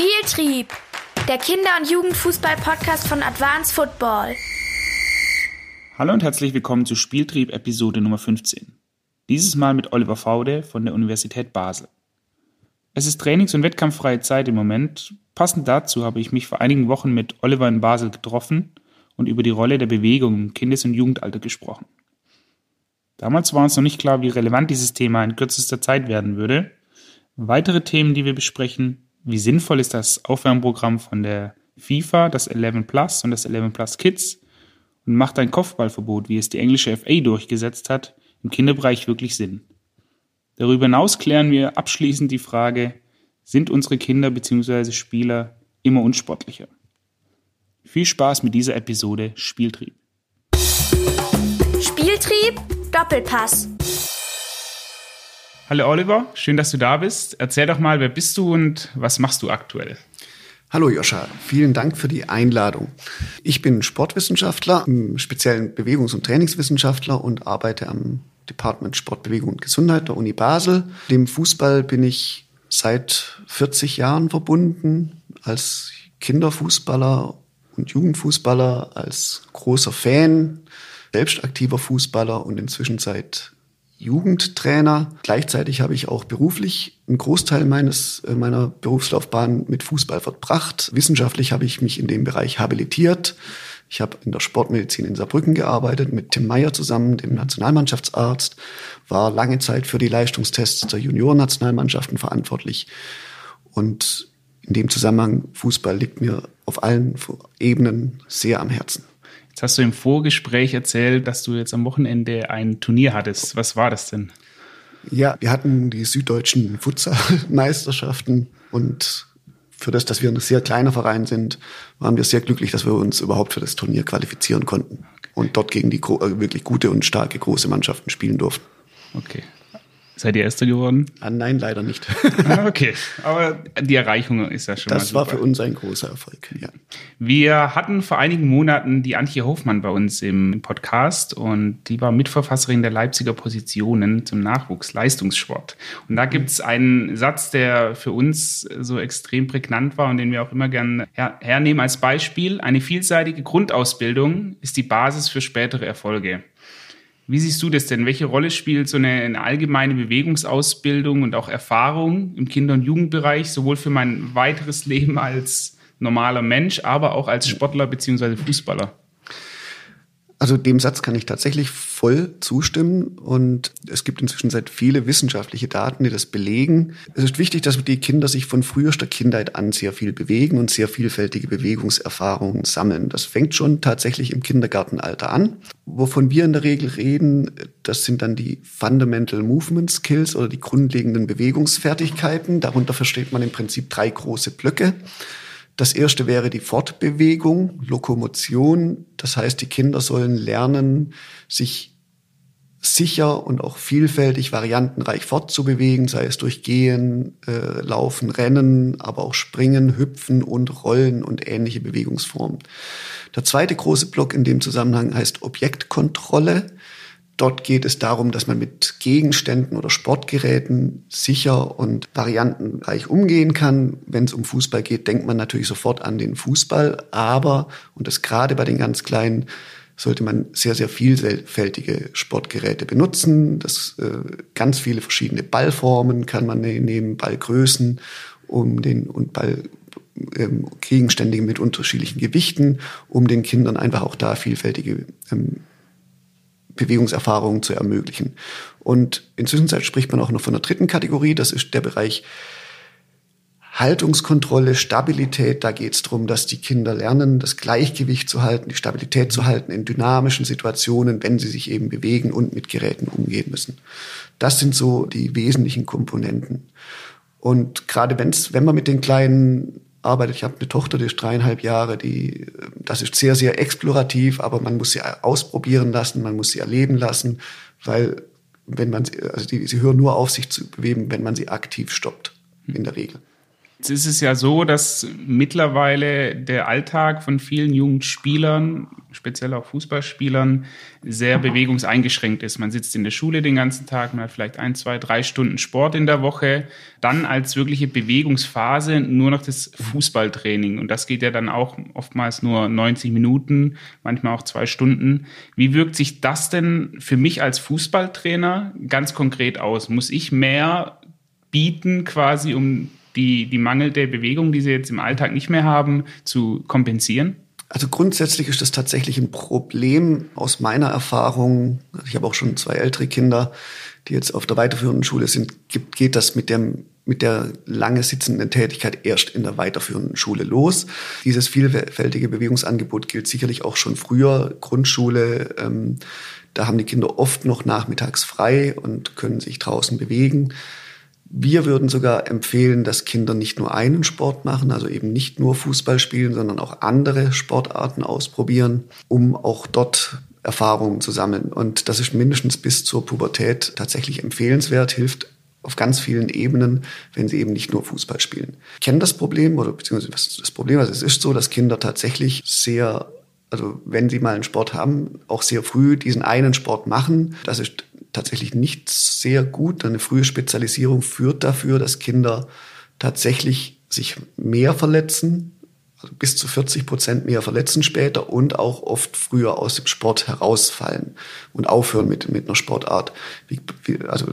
Spieltrieb, der Kinder- und Jugendfußball-Podcast von Advanced Football. Hallo und herzlich willkommen zu Spieltrieb Episode Nummer 15. Dieses Mal mit Oliver Faude von der Universität Basel. Es ist trainings- und wettkampffreie Zeit im Moment. Passend dazu habe ich mich vor einigen Wochen mit Oliver in Basel getroffen und über die Rolle der Bewegung im Kindes- und Jugendalter gesprochen. Damals war uns noch nicht klar, wie relevant dieses Thema in kürzester Zeit werden würde. Weitere Themen, die wir besprechen, wie sinnvoll ist das Aufwärmprogramm von der FIFA, das 11 Plus und das 11 Plus Kids und macht ein Kopfballverbot, wie es die englische FA durchgesetzt hat, im Kinderbereich wirklich Sinn? Darüber hinaus klären wir abschließend die Frage, sind unsere Kinder bzw. Spieler immer unsportlicher? Viel Spaß mit dieser Episode Spieltrieb. Spieltrieb, Doppelpass. Hallo Oliver, schön, dass du da bist. Erzähl doch mal, wer bist du und was machst du aktuell? Hallo Joscha, vielen Dank für die Einladung. Ich bin Sportwissenschaftler, im speziellen Bewegungs- und Trainingswissenschaftler und arbeite am Department Sport, Bewegung und Gesundheit der Uni Basel. Dem Fußball bin ich seit 40 Jahren verbunden, als Kinderfußballer und Jugendfußballer, als großer Fan, selbst aktiver Fußballer und inzwischen seit Jugendtrainer. Gleichzeitig habe ich auch beruflich einen Großteil meines, äh, meiner Berufslaufbahn mit Fußball verbracht. Wissenschaftlich habe ich mich in dem Bereich habilitiert. Ich habe in der Sportmedizin in Saarbrücken gearbeitet, mit Tim Meyer zusammen, dem Nationalmannschaftsarzt, war lange Zeit für die Leistungstests der Juniorennationalmannschaften verantwortlich. Und in dem Zusammenhang, Fußball liegt mir auf allen Ebenen sehr am Herzen. Jetzt hast du im Vorgespräch erzählt, dass du jetzt am Wochenende ein Turnier hattest. Was war das denn? Ja, wir hatten die süddeutschen Futsalmeisterschaften und für das, dass wir ein sehr kleiner Verein sind, waren wir sehr glücklich, dass wir uns überhaupt für das Turnier qualifizieren konnten und dort gegen die äh, wirklich gute und starke große Mannschaften spielen durften. Okay. Seid ihr Erster geworden? Ah, nein, leider nicht. ah, okay, aber die Erreichung ist ja schon das mal Das war für uns ein großer Erfolg, ja. Wir hatten vor einigen Monaten die Antje Hofmann bei uns im Podcast und die war Mitverfasserin der Leipziger Positionen zum Nachwuchsleistungssport. Und da gibt es einen Satz, der für uns so extrem prägnant war und den wir auch immer gern her hernehmen als Beispiel. Eine vielseitige Grundausbildung ist die Basis für spätere Erfolge. Wie siehst du das denn? Welche Rolle spielt so eine, eine, allgemeine Bewegungsausbildung und auch Erfahrung im Kinder- und Jugendbereich, sowohl für mein weiteres Leben als normaler Mensch, aber auch als Sportler bzw. Fußballer? Also dem Satz kann ich tatsächlich voll zustimmen und es gibt inzwischen seit viele wissenschaftliche Daten, die das belegen. Es ist wichtig, dass die Kinder sich von frühester Kindheit an sehr viel bewegen und sehr vielfältige Bewegungserfahrungen sammeln. Das fängt schon tatsächlich im Kindergartenalter an. Wovon wir in der Regel reden, das sind dann die Fundamental Movement Skills oder die grundlegenden Bewegungsfertigkeiten. Darunter versteht man im Prinzip drei große Blöcke. Das erste wäre die Fortbewegung, Lokomotion. Das heißt, die Kinder sollen lernen, sich sicher und auch vielfältig, variantenreich fortzubewegen, sei es durch Gehen, äh, Laufen, Rennen, aber auch Springen, Hüpfen und Rollen und ähnliche Bewegungsformen. Der zweite große Block in dem Zusammenhang heißt Objektkontrolle. Dort geht es darum, dass man mit Gegenständen oder Sportgeräten sicher und variantenreich umgehen kann. Wenn es um Fußball geht, denkt man natürlich sofort an den Fußball. Aber, und das gerade bei den ganz Kleinen, sollte man sehr, sehr vielfältige Sportgeräte benutzen. Das, äh, ganz viele verschiedene Ballformen kann man ne-, nehmen, Ballgrößen um den, und Ball, ähm, Gegenstände mit unterschiedlichen Gewichten, um den Kindern einfach auch da vielfältige ähm, Bewegungserfahrungen zu ermöglichen. Und inzwischen spricht man auch noch von der dritten Kategorie, das ist der Bereich Haltungskontrolle, Stabilität. Da geht es darum, dass die Kinder lernen, das Gleichgewicht zu halten, die Stabilität zu halten in dynamischen Situationen, wenn sie sich eben bewegen und mit Geräten umgehen müssen. Das sind so die wesentlichen Komponenten. Und gerade wenn's, wenn man mit den kleinen arbeitet. Ich habe eine Tochter, die ist dreieinhalb Jahre, die, das ist sehr, sehr explorativ, aber man muss sie ausprobieren lassen, man muss sie erleben lassen, weil wenn man, also die, sie hören nur auf, sich zu bewegen, wenn man sie aktiv stoppt, in der Regel. Jetzt ist es ja so, dass mittlerweile der Alltag von vielen jungen Spielern, speziell auch Fußballspielern, sehr bewegungseingeschränkt ist. Man sitzt in der Schule den ganzen Tag, man hat vielleicht ein, zwei, drei Stunden Sport in der Woche, dann als wirkliche Bewegungsphase nur noch das Fußballtraining. Und das geht ja dann auch oftmals nur 90 Minuten, manchmal auch zwei Stunden. Wie wirkt sich das denn für mich als Fußballtrainer ganz konkret aus? Muss ich mehr bieten quasi, um die, die mangelnde Bewegung, die sie jetzt im Alltag nicht mehr haben, zu kompensieren? Also grundsätzlich ist das tatsächlich ein Problem aus meiner Erfahrung. Ich habe auch schon zwei ältere Kinder, die jetzt auf der weiterführenden Schule sind. geht das mit dem mit der lange sitzenden Tätigkeit erst in der weiterführenden Schule los. Dieses vielfältige Bewegungsangebot gilt sicherlich auch schon früher, Grundschule. Ähm, da haben die Kinder oft noch nachmittags frei und können sich draußen bewegen. Wir würden sogar empfehlen, dass Kinder nicht nur einen Sport machen, also eben nicht nur Fußball spielen, sondern auch andere Sportarten ausprobieren, um auch dort Erfahrungen zu sammeln. Und das ist mindestens bis zur Pubertät tatsächlich empfehlenswert, hilft auf ganz vielen Ebenen, wenn sie eben nicht nur Fußball spielen. Ich kenne das Problem oder beziehungsweise was das Problem ist, es ist so, dass Kinder tatsächlich sehr, also wenn sie mal einen Sport haben, auch sehr früh diesen einen Sport machen. Das ist tatsächlich nicht sehr gut. Eine frühe Spezialisierung führt dafür, dass Kinder tatsächlich sich mehr verletzen, also bis zu 40 Prozent mehr verletzen später und auch oft früher aus dem Sport herausfallen und aufhören mit, mit einer Sportart. Wie, wie, also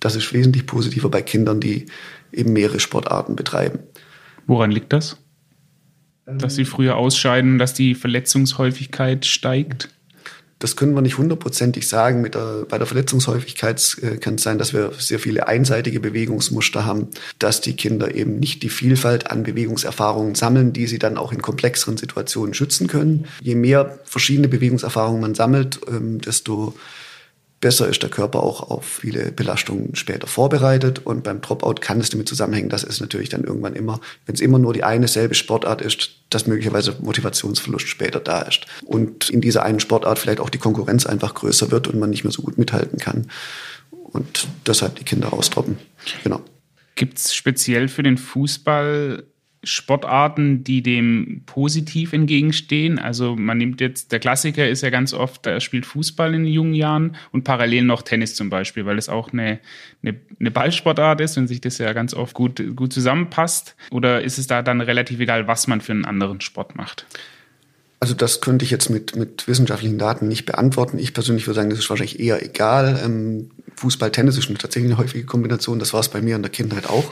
das ist wesentlich positiver bei Kindern, die eben mehrere Sportarten betreiben. Woran liegt das? Dass sie früher ausscheiden, dass die Verletzungshäufigkeit steigt? Das können wir nicht hundertprozentig sagen. Mit der, bei der Verletzungshäufigkeit äh, kann es sein, dass wir sehr viele einseitige Bewegungsmuster haben, dass die Kinder eben nicht die Vielfalt an Bewegungserfahrungen sammeln, die sie dann auch in komplexeren Situationen schützen können. Je mehr verschiedene Bewegungserfahrungen man sammelt, ähm, desto besser ist der Körper auch auf viele Belastungen später vorbereitet. Und beim Dropout kann es damit zusammenhängen, dass es natürlich dann irgendwann immer, wenn es immer nur die eine selbe Sportart ist, dass möglicherweise Motivationsverlust später da ist. Und in dieser einen Sportart vielleicht auch die Konkurrenz einfach größer wird und man nicht mehr so gut mithalten kann. Und deshalb die Kinder rausdroppen. Genau. Gibt es speziell für den Fußball Sportarten, die dem positiv entgegenstehen. Also man nimmt jetzt, der Klassiker ist ja ganz oft, er spielt Fußball in jungen Jahren und parallel noch Tennis zum Beispiel, weil es auch eine, eine, eine Ballsportart ist und sich das ja ganz oft gut, gut zusammenpasst. Oder ist es da dann relativ egal, was man für einen anderen Sport macht? Also das könnte ich jetzt mit, mit wissenschaftlichen Daten nicht beantworten. Ich persönlich würde sagen, das ist wahrscheinlich eher egal. Ähm, Fußball, Tennis ist tatsächlich eine häufige Kombination. Das war es bei mir in der Kindheit auch.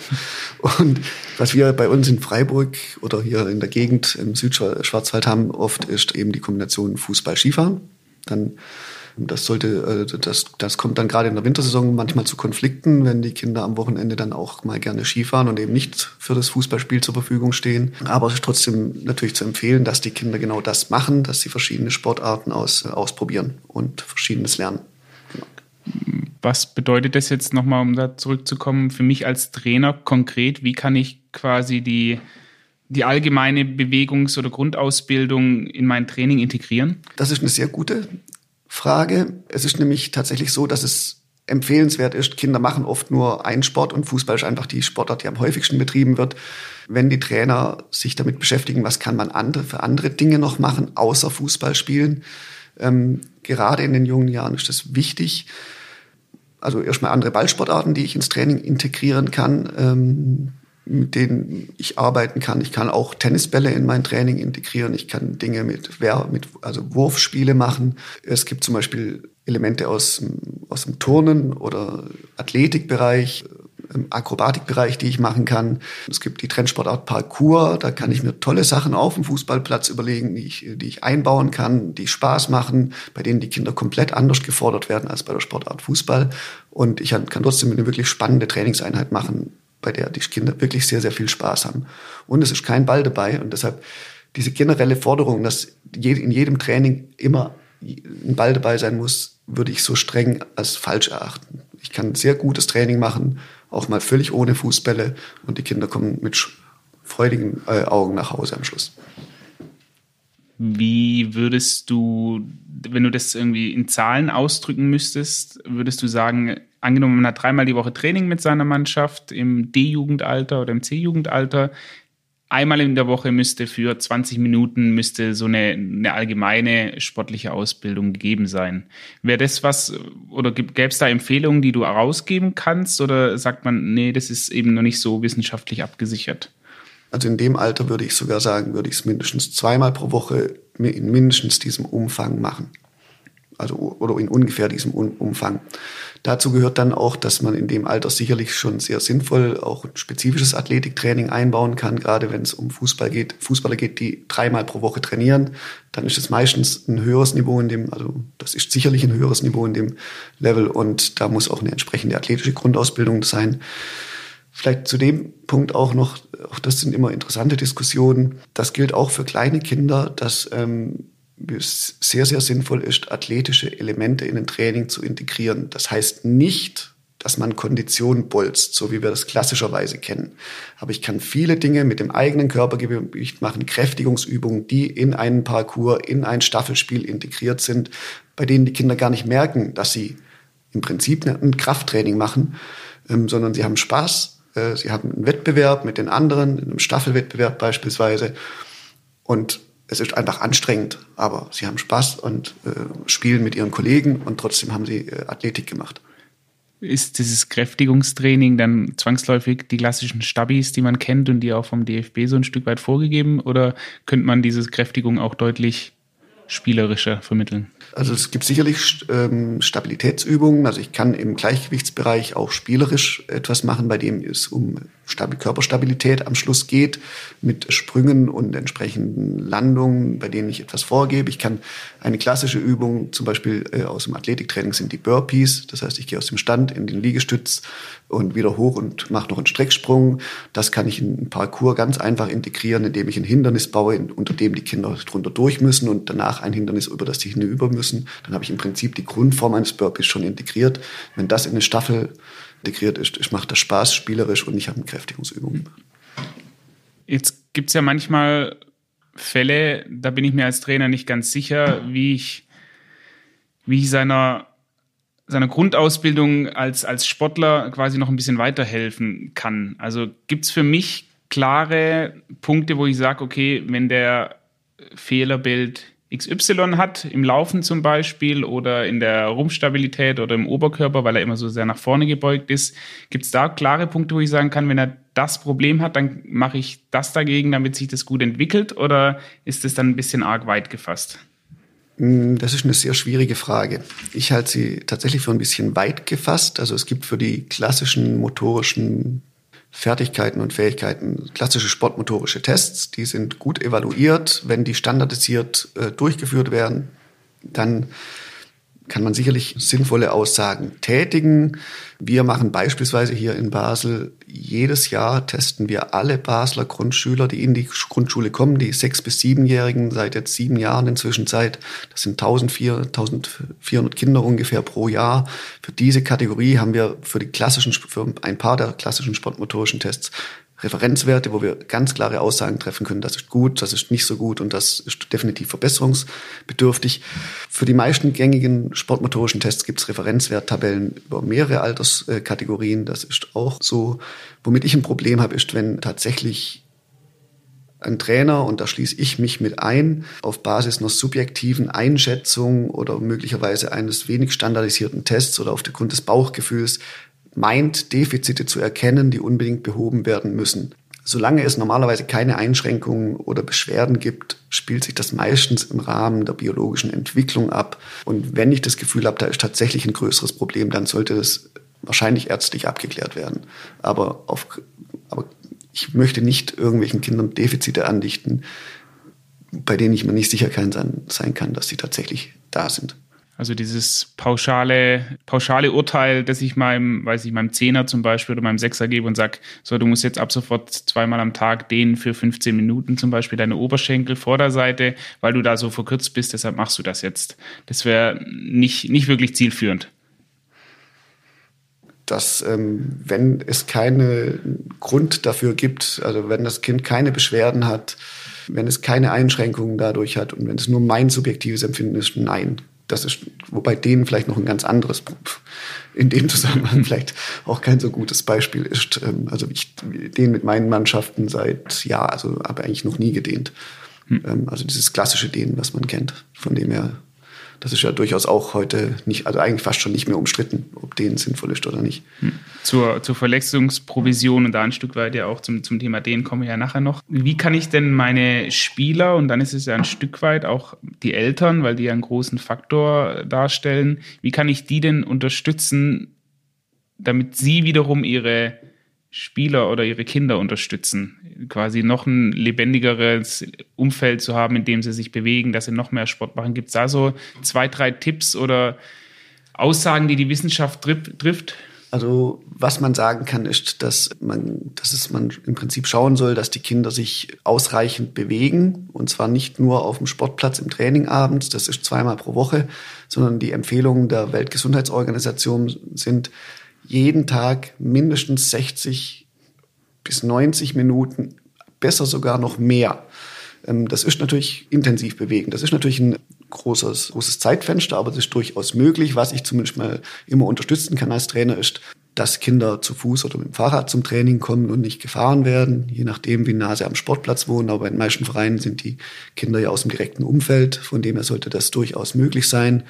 Und was wir bei uns in Freiburg oder hier in der Gegend im Südschwarzwald haben, oft ist eben die Kombination Fußball-Skifahren. Dann das sollte, äh, das, das kommt dann gerade in der Wintersaison manchmal zu Konflikten, wenn die Kinder am Wochenende dann auch mal gerne Skifahren und eben nicht für das Fußballspiel zur Verfügung stehen. Aber es ist trotzdem natürlich zu empfehlen, dass die Kinder genau das machen, dass sie verschiedene Sportarten aus, ausprobieren und verschiedenes lernen. Genau. Was bedeutet das jetzt nochmal, um da zurückzukommen, für mich als Trainer konkret? Wie kann ich quasi die, die allgemeine Bewegungs- oder Grundausbildung in mein Training integrieren? Das ist eine sehr gute Frage. Es ist nämlich tatsächlich so, dass es empfehlenswert ist. Kinder machen oft nur einen Sport und Fußball ist einfach die Sportart, die am häufigsten betrieben wird. Wenn die Trainer sich damit beschäftigen, was kann man andere, für andere Dinge noch machen, außer Fußball spielen. Ähm, gerade in den jungen Jahren ist das wichtig. Also erstmal andere Ballsportarten, die ich ins Training integrieren kann. Ähm, mit denen ich arbeiten kann. Ich kann auch Tennisbälle in mein Training integrieren. Ich kann Dinge mit, mit also Wurfspiele machen. Es gibt zum Beispiel Elemente aus, aus dem Turnen oder Athletikbereich, Akrobatikbereich, die ich machen kann. Es gibt die Trendsportart Parkour. Da kann ich mir tolle Sachen auf dem Fußballplatz überlegen, die ich, die ich einbauen kann, die Spaß machen, bei denen die Kinder komplett anders gefordert werden als bei der Sportart Fußball. Und ich kann trotzdem eine wirklich spannende Trainingseinheit machen, bei der die Kinder wirklich sehr, sehr viel Spaß haben. Und es ist kein Ball dabei und deshalb diese generelle Forderung, dass in jedem Training immer ein Ball dabei sein muss, würde ich so streng als falsch erachten. Ich kann sehr gutes Training machen, auch mal völlig ohne Fußbälle und die Kinder kommen mit freudigen äh, Augen nach Hause am Schluss. Wie würdest du, wenn du das irgendwie in Zahlen ausdrücken müsstest, würdest du sagen, angenommen, man hat dreimal die Woche Training mit seiner Mannschaft im D-Jugendalter oder im C-Jugendalter. Einmal in der Woche müsste für 20 Minuten müsste so eine, eine allgemeine sportliche Ausbildung gegeben sein. Wäre das was oder gäbe es da Empfehlungen, die du herausgeben kannst oder sagt man, nee, das ist eben noch nicht so wissenschaftlich abgesichert? Also in dem Alter würde ich sogar sagen, würde ich es mindestens zweimal pro Woche in mindestens diesem Umfang machen also oder in ungefähr diesem Umfang. Dazu gehört dann auch, dass man in dem Alter sicherlich schon sehr sinnvoll auch ein spezifisches Athletiktraining einbauen kann, gerade wenn es um Fußball geht, Fußballer geht, die dreimal pro Woche trainieren, dann ist es meistens ein höheres Niveau in dem, also das ist sicherlich ein höheres Niveau in dem Level und da muss auch eine entsprechende athletische Grundausbildung sein. Vielleicht zu dem Punkt auch noch, auch das sind immer interessante Diskussionen. Das gilt auch für kleine Kinder, dass ähm, sehr, sehr sinnvoll ist, athletische Elemente in ein Training zu integrieren. Das heißt nicht, dass man Kondition bolzt, so wie wir das klassischerweise kennen. Aber ich kann viele Dinge mit dem eigenen Körpergewicht machen, Kräftigungsübungen, die in einen Parcours, in ein Staffelspiel integriert sind, bei denen die Kinder gar nicht merken, dass sie im Prinzip ein Krafttraining machen, ähm, sondern sie haben Spaß, äh, sie haben einen Wettbewerb mit den anderen, in einem Staffelwettbewerb beispielsweise. Und es ist einfach anstrengend, aber sie haben Spaß und äh, spielen mit ihren Kollegen und trotzdem haben sie äh, Athletik gemacht. Ist dieses Kräftigungstraining dann zwangsläufig die klassischen Stabis, die man kennt und die auch vom DFB so ein Stück weit vorgegeben? Oder könnte man diese Kräftigung auch deutlich spielerischer vermitteln? Also es gibt sicherlich ähm, Stabilitätsübungen. Also ich kann im Gleichgewichtsbereich auch spielerisch etwas machen, bei dem es um Körperstabilität am Schluss geht, mit Sprüngen und entsprechenden Landungen, bei denen ich etwas vorgebe. Ich kann eine klassische Übung, zum Beispiel äh, aus dem Athletiktraining, sind die Burpees. Das heißt, ich gehe aus dem Stand in den Liegestütz und wieder hoch und mache noch einen Strecksprung. Das kann ich in einen Parcours ganz einfach integrieren, indem ich ein Hindernis baue, unter dem die Kinder drunter durch müssen und danach ein Hindernis, über das die hinüber müssen. Dann habe ich im Prinzip die Grundform eines Burpees schon integriert. Wenn das in eine Staffel integriert ist, ich mache das Spaß spielerisch und ich habe eine Kräftigungsübung. Jetzt gibt es ja manchmal Fälle, da bin ich mir als Trainer nicht ganz sicher, wie ich, wie ich seiner, seiner Grundausbildung als, als Sportler quasi noch ein bisschen weiterhelfen kann. Also gibt es für mich klare Punkte, wo ich sage, okay, wenn der Fehlerbild XY hat, im Laufen zum Beispiel oder in der Rumpfstabilität oder im Oberkörper, weil er immer so sehr nach vorne gebeugt ist. Gibt es da klare Punkte, wo ich sagen kann, wenn er das Problem hat, dann mache ich das dagegen, damit sich das gut entwickelt? Oder ist das dann ein bisschen arg weit gefasst? Hm, das ist eine sehr schwierige Frage. Ich halte sie tatsächlich für ein bisschen weit gefasst. Also es gibt für die klassischen motorischen Fertigkeiten und Fähigkeiten, klassische sportmotorische Tests, die sind gut evaluiert. Wenn die standardisiert äh, durchgeführt werden, dann kann man sicherlich sinnvolle Aussagen tätigen. Wir machen beispielsweise hier in Basel jedes Jahr testen wir alle Basler Grundschüler, die in die Grundschule kommen, die sechs bis siebenjährigen seit jetzt sieben Jahren inzwischen Zeit. Das sind 1400 Kinder ungefähr pro Jahr. Für diese Kategorie haben wir für die klassischen, für ein paar der klassischen sportmotorischen Tests Referenzwerte, wo wir ganz klare Aussagen treffen können, das ist gut, das ist nicht so gut und das ist definitiv verbesserungsbedürftig. Für die meisten gängigen sportmotorischen Tests gibt es Referenzwerttabellen über mehrere Alterskategorien. Das ist auch so. Womit ich ein Problem habe, ist, wenn tatsächlich ein Trainer, und da schließe ich mich mit ein, auf Basis einer subjektiven Einschätzung oder möglicherweise eines wenig standardisierten Tests oder aufgrund des Bauchgefühls meint, Defizite zu erkennen, die unbedingt behoben werden müssen. Solange es normalerweise keine Einschränkungen oder Beschwerden gibt, spielt sich das meistens im Rahmen der biologischen Entwicklung ab. Und wenn ich das Gefühl habe, da ist tatsächlich ein größeres Problem, dann sollte das wahrscheinlich ärztlich abgeklärt werden. Aber, auf, aber ich möchte nicht irgendwelchen Kindern Defizite andichten, bei denen ich mir nicht sicher sein kann, dass sie tatsächlich da sind. Also dieses pauschale, pauschale Urteil, das ich meinem, weiß ich, meinem Zehner zum Beispiel oder meinem Sechser gebe und sage, so, du musst jetzt ab sofort zweimal am Tag dehnen für 15 Minuten zum Beispiel deine Oberschenkel Vorderseite, weil du da so verkürzt bist, deshalb machst du das jetzt. Das wäre nicht, nicht wirklich zielführend. Dass, ähm, wenn es keinen Grund dafür gibt, also wenn das Kind keine Beschwerden hat, wenn es keine Einschränkungen dadurch hat und wenn es nur mein subjektives Empfinden ist, nein Das ist, wobei denen vielleicht noch ein ganz anderes, in dem Zusammenhang vielleicht auch kein so gutes Beispiel ist. Ähm, also ich den mit meinen Mannschaften seit, ja, also habe eigentlich noch nie gedehnt. Hm. Also dieses klassische Dehnen, was man kennt, von dem her das ist ja durchaus auch heute nicht, also eigentlich fast schon nicht mehr umstritten, ob denen sinnvoll ist oder nicht. Hm. Zur, zur Verletzungsprovision und da ein Stück weit ja auch zum, zum Thema denen kommen wir ja nachher noch. Wie kann ich denn meine Spieler, und dann ist es ja ein Stück weit auch die Eltern, weil die ja einen großen Faktor darstellen, wie kann ich die denn unterstützen, damit sie wiederum ihre Spieler oder ihre Kinder unterstützen, quasi noch ein lebendigeres Umfeld zu haben, in dem sie sich bewegen, dass sie noch mehr Sport machen. Gibt es da so zwei, drei Tipps oder Aussagen, die die Wissenschaft trifft? Also was man sagen kann, ist, dass man, dass es man im Prinzip schauen soll, dass die Kinder sich ausreichend bewegen und zwar nicht nur auf dem Sportplatz im Training abends, das ist zweimal pro Woche, sondern die Empfehlungen der Weltgesundheitsorganisation sind, jeden Tag mindestens 60 bis 90 Minuten, besser sogar noch mehr. Ähm, das ist natürlich intensiv bewegen. Das ist natürlich ein großes, großes Zeitfenster, aber das ist durchaus möglich. Was ich zumindest mal immer unterstützen kann als Trainer ist, dass Kinder zu Fuß oder mit dem Fahrrad zum Training kommen und nicht gefahren werden, je nachdem, wie nah sie am Sportplatz wohnen. Aber bei den meisten Vereinen sind die Kinder ja aus dem direkten Umfeld, von dem her sollte das durchaus möglich sein.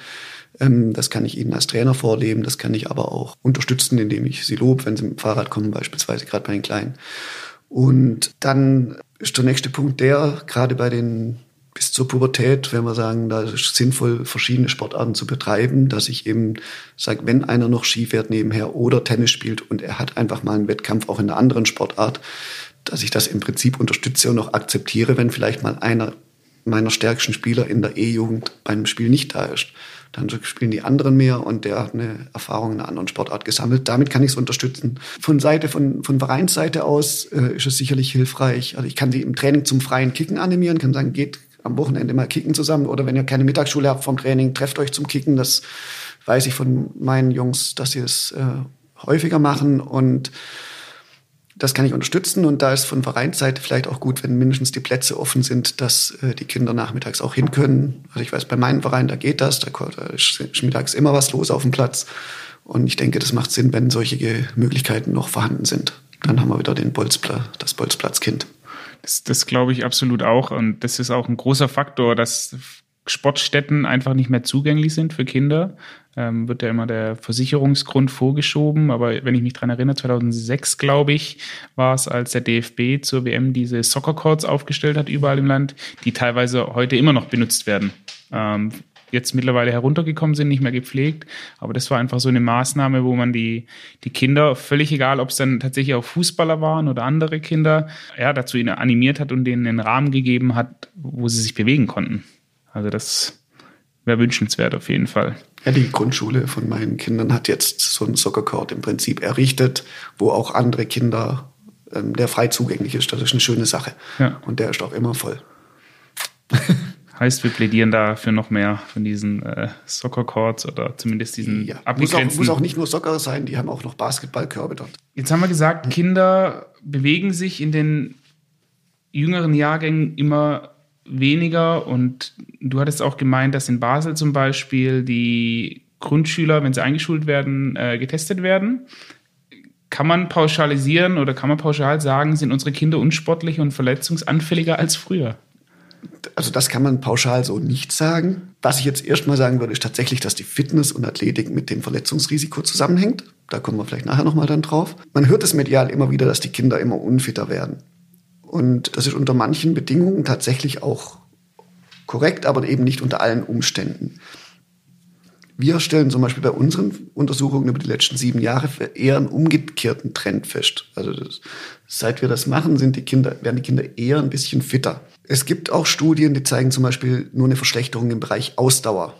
Ähm, das kann ich ihnen als Trainer vorleben, das kann ich aber auch unterstützen, indem ich sie lobe, wenn sie mit dem Fahrrad kommen, beispielsweise gerade bei den Kleinen. Und dann ist der nächste Punkt der, gerade bei den bis zur Pubertät, wenn wir sagen, da ist es sinnvoll, verschiedene Sportarten zu betreiben, dass ich eben sage, wenn einer noch Ski fährt nebenher oder Tennis spielt und er hat einfach mal einen Wettkampf auch in einer anderen Sportart, dass ich das im Prinzip unterstütze und auch akzeptiere, wenn vielleicht mal einer meiner stärksten Spieler in der E-Jugend bei einem Spiel nicht da ist. Dann spielen die anderen mehr und der hat eine Erfahrung in einer anderen Sportart gesammelt. Damit kann ich es unterstützen. Von Seite, von, von Vereinsseite aus äh, ist es sicherlich hilfreich. Also ich kann sie im Training zum freien Kicken animieren, kann sagen, geht am Wochenende mal kicken zusammen oder wenn ihr keine Mittagsschule habt vom Training, trefft euch zum Kicken. Das weiß ich von meinen Jungs, dass sie es äh, häufiger machen und das kann ich unterstützen und da ist von Vereinsseite vielleicht auch gut, wenn mindestens die Plätze offen sind, dass äh, die Kinder nachmittags auch hin können. Also ich weiß, bei meinem Verein, da geht das, da, ist mittags immer was los auf dem Platz. Und ich denke, das macht Sinn, wenn solche Möglichkeiten noch vorhanden sind. Dann haben wir wieder den Bolzpla das Bolzplatzkind. Das, das glaube ich absolut auch. Und das ist auch ein großer Faktor, dass Sportstätten einfach nicht mehr zugänglich sind für Kinder. Ähm, wird ja immer der Versicherungsgrund vorgeschoben. Aber wenn ich mich dran erinnere, 2006, glaube ich, war es, als der DFB zur WM diese Soccer Courts aufgestellt hat, überall im Land, die teilweise heute immer noch benutzt werden. Ähm, jetzt mittlerweile heruntergekommen sind, nicht mehr gepflegt. Aber das war einfach so eine Maßnahme, wo man die, die Kinder, völlig egal, ob es dann tatsächlich auch Fußballer waren oder andere Kinder, ja, dazu animiert hat und denen einen Rahmen gegeben hat, wo sie sich bewegen konnten. Also das wäre wünschenswert auf jeden Fall. Ja, die Grundschule von meinen Kindern hat jetzt so einen Soccer Court im Prinzip errichtet, wo auch andere Kinder, ähm, der frei zugänglich ist. Das ist eine schöne Sache. Ja. Und der ist auch immer voll. Heißt, wir plädieren da für noch mehr von diesen äh, Soccer Courts oder zumindest diesen ja, abgegrenzten. Muss auch, muss auch nicht nur Soccer sein, die haben auch noch Basketballkörbe dort. Jetzt haben wir gesagt, Kinder bewegen sich in den jüngeren Jahrgängen immer weniger. Und du hattest auch gemeint, dass in Basel zum Beispiel die Grundschüler, wenn sie eingeschult werden, äh, getestet werden. Kann man pauschalisieren oder kann man pauschal sagen, sind unsere Kinder unsportlicher und verletzungsanfälliger als früher? Also das kann man pauschal so nicht sagen. Was ich jetzt erstmal sagen würde, ist tatsächlich, dass die Fitness und Athletik mit dem Verletzungsrisiko zusammenhängt. Da kommen wir vielleicht nachher nochmal dann drauf. Man hört es medial immer wieder, dass die Kinder immer unfitter werden. Und das ist unter manchen Bedingungen tatsächlich auch korrekt, aber eben nicht unter allen Umständen. Wir stellen zum Beispiel bei unseren Untersuchungen über die letzten sieben Jahre eher einen umgekehrten Trend fest. Also das, seit wir das machen, sind die Kinder, werden die Kinder eher ein bisschen fitter. Es gibt auch Studien, die zeigen zum Beispiel nur eine Verschlechterung im Bereich Ausdauer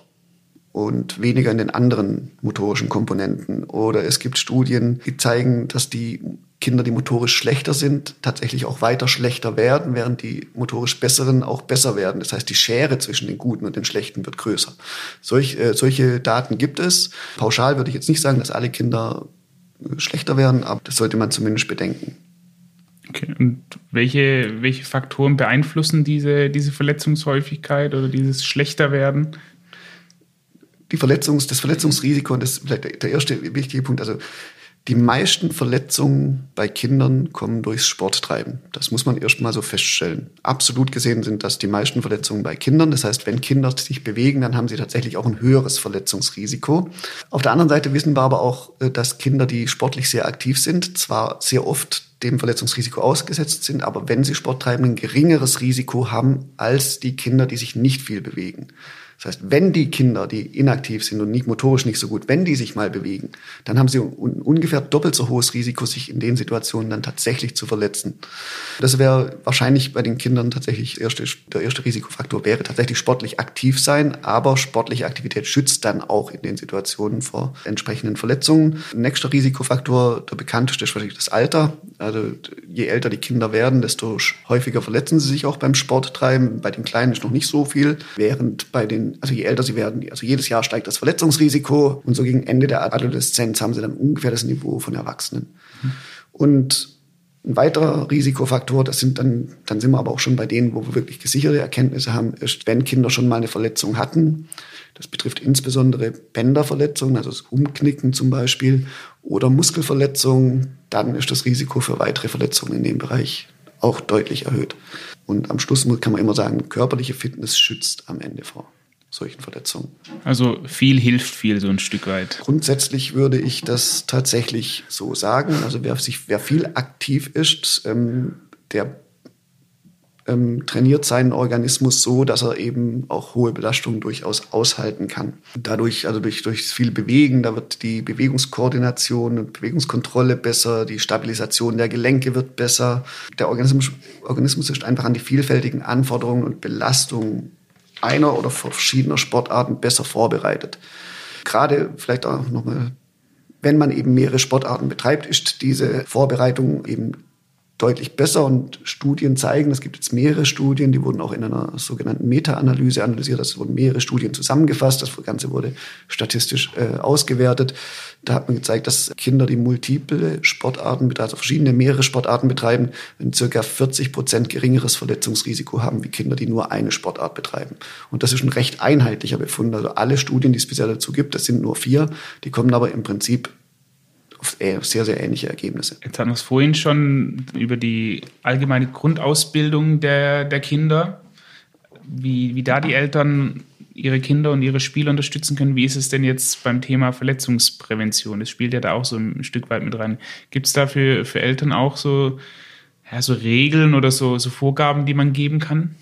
und weniger in den anderen motorischen Komponenten. Oder es gibt Studien, die zeigen, dass die Kinder, die motorisch schlechter sind, tatsächlich auch weiter schlechter werden, während die motorisch besseren auch besser werden. Das heißt, die Schere zwischen den Guten und den Schlechten wird größer. Solch, äh, solche Daten gibt es. Pauschal würde ich jetzt nicht sagen, dass alle Kinder äh, schlechter werden, aber das sollte man zumindest bedenken. Okay. Und welche, welche Faktoren beeinflussen diese, diese Verletzungshäufigkeit oder dieses Schlechterwerden? Die Verletzungs, das Verletzungsrisiko, und das ist vielleicht der erste wichtige Punkt, also die meisten Verletzungen bei Kindern kommen durchs Sporttreiben. Das muss man erstmal so feststellen. Absolut gesehen sind das die meisten Verletzungen bei Kindern. Das heißt, wenn Kinder sich bewegen, dann haben sie tatsächlich auch ein höheres Verletzungsrisiko. Auf der anderen Seite wissen wir aber auch, äh, dass Kinder, die sportlich sehr aktiv sind, zwar sehr oft dem Verletzungsrisiko ausgesetzt sind, aber wenn sie Sport treiben, ein geringeres Risiko haben als die Kinder, die sich nicht viel bewegen. Das heißt, wenn die Kinder, die inaktiv sind und nicht motorisch nicht so gut, wenn die sich mal bewegen, dann haben sie un ungefähr doppelt so hohes Risiko, sich in den Situationen dann tatsächlich zu verletzen. Das wäre wahrscheinlich bei den Kindern tatsächlich erste, der erste Risikofaktor wäre tatsächlich sportlich aktiv sein, aber sportliche Aktivität schützt dann auch in den Situationen vor entsprechenden Verletzungen. Nächster Risikofaktor, der bekannteste ist wahrscheinlich das Alter. Also je älter die Kinder werden, desto häufiger verletzen sie sich auch beim Sporttreiben. Bei den Kleinen ist noch nicht so viel, während bei den also je älter sie werden, also jedes Jahr steigt das Verletzungsrisiko und so gegen Ende der Adoleszenz haben sie dann ungefähr das Niveau von Erwachsenen. Mhm. Und ein weiterer Risikofaktor, das sind dann, dann sind wir aber auch schon bei denen, wo wir wirklich gesicherte Erkenntnisse haben, ist, wenn Kinder schon mal eine Verletzung hatten. Das betrifft insbesondere Bänderverletzungen, also das Umknicken zum Beispiel, oder Muskelverletzungen, dann ist das Risiko für weitere Verletzungen in dem Bereich auch deutlich erhöht. Und am Schluss kann man immer sagen, körperliche Fitness schützt am Ende vor solchen Verletzungen. Also viel hilft viel so ein Stück weit. Grundsätzlich würde ich das tatsächlich so sagen. Also wer, sich, wer viel aktiv ist, ähm, der ähm, trainiert seinen Organismus so, dass er eben auch hohe Belastungen durchaus aushalten kann. Dadurch, also durch, durch viel Bewegen, da wird die Bewegungskoordination und Bewegungskontrolle besser, die Stabilisation der Gelenke wird besser. Der Organismus, Organismus ist einfach an die vielfältigen Anforderungen und Belastungen einer oder verschiedener Sportarten besser vorbereitet. Gerade vielleicht auch nochmal, wenn man eben mehrere Sportarten betreibt, ist diese Vorbereitung eben deutlich besser und Studien zeigen, es gibt jetzt mehrere Studien, die wurden auch in einer sogenannten Meta-Analyse analysiert, es wurden mehrere Studien zusammengefasst, das Ganze wurde statistisch äh, ausgewertet. Da hat man gezeigt, dass Kinder, die multiple Sportarten, also verschiedene, mehrere Sportarten betreiben, ein circa 40 Prozent geringeres Verletzungsrisiko haben, wie Kinder, die nur eine Sportart betreiben. Und das ist ein recht einheitlicher Befund. Also alle Studien, die es bisher dazu gibt, das sind nur vier, die kommen aber im Prinzip sehr, sehr ähnliche Ergebnisse. Jetzt hatten wir es vorhin schon über die allgemeine Grundausbildung der, der Kinder, wie, wie da die Eltern ihre Kinder und ihre Spieler unterstützen können. Wie ist es denn jetzt beim Thema Verletzungsprävention? Das spielt ja da auch so ein Stück weit mit rein. Gibt es da für, für Eltern auch so, ja, so Regeln oder so, so Vorgaben, die man geben kann?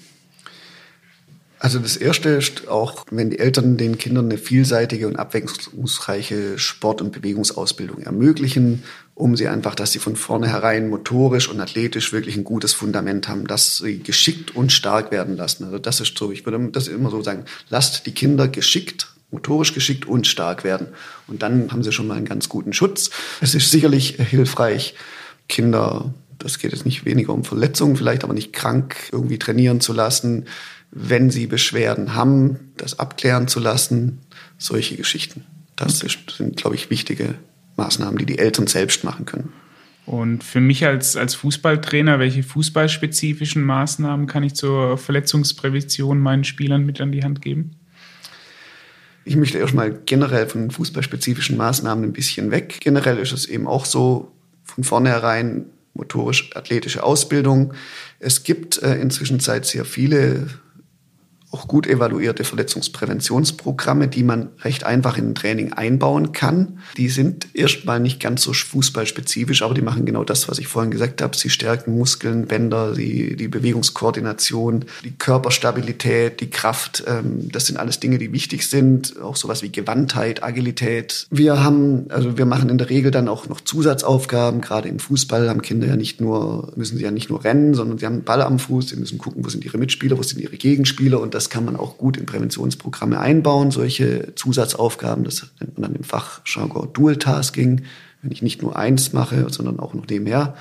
Also das Erste ist auch, wenn die Eltern den Kindern eine vielseitige und abwechslungsreiche Sport- und Bewegungsausbildung ermöglichen, um sie einfach, dass sie von vornherein motorisch und athletisch wirklich ein gutes Fundament haben, dass sie geschickt und stark werden lassen. Also das ist so, ich würde das immer so sagen, lasst die Kinder geschickt motorisch geschickt und stark werden. Und dann haben sie schon mal einen ganz guten Schutz. Es ist sicherlich hilfreich, Kinder, das geht jetzt nicht weniger um Verletzungen, vielleicht aber nicht krank irgendwie trainieren zu lassen, wenn sie Beschwerden haben, das abklären zu lassen, solche Geschichten. Das sind, glaube ich, wichtige Maßnahmen, die die Eltern selbst machen können. Und für mich als, als Fußballtrainer, welche fußballspezifischen Maßnahmen kann ich zur Verletzungsprävention meinen Spielern mit an die Hand geben? Ich möchte erstmal generell von fußballspezifischen Maßnahmen ein bisschen weg. Generell ist es eben auch so, von vornherein motorisch-athletische Ausbildung. Es gibt äh, inzwischen sehr viele auch gut evaluierte Verletzungspräventionsprogramme, die man recht einfach in ein Training einbauen kann. Die sind erstmal nicht ganz so fußballspezifisch, aber die machen genau das, was ich vorhin gesagt habe. Sie stärken Muskeln, Bänder, die, die Bewegungskoordination, die Körperstabilität, die Kraft. Ähm, das sind alles Dinge, die wichtig sind. Auch sowas wie Gewandtheit, Agilität. Wir haben, also wir machen in der Regel dann auch noch Zusatzaufgaben. Gerade im Fußball haben Kinder ja nicht nur, müssen sie ja nicht nur rennen, sondern sie haben einen Ball am Fuß. Sie müssen gucken, wo sind ihre Mitspieler, wo sind ihre Gegenspieler und das das kann man auch gut in Präventionsprogramme einbauen, solche Zusatzaufgaben. Das nennt man dann im Fachjargon Dual Tasking, wenn ich nicht nur eins mache, sondern auch noch nebenher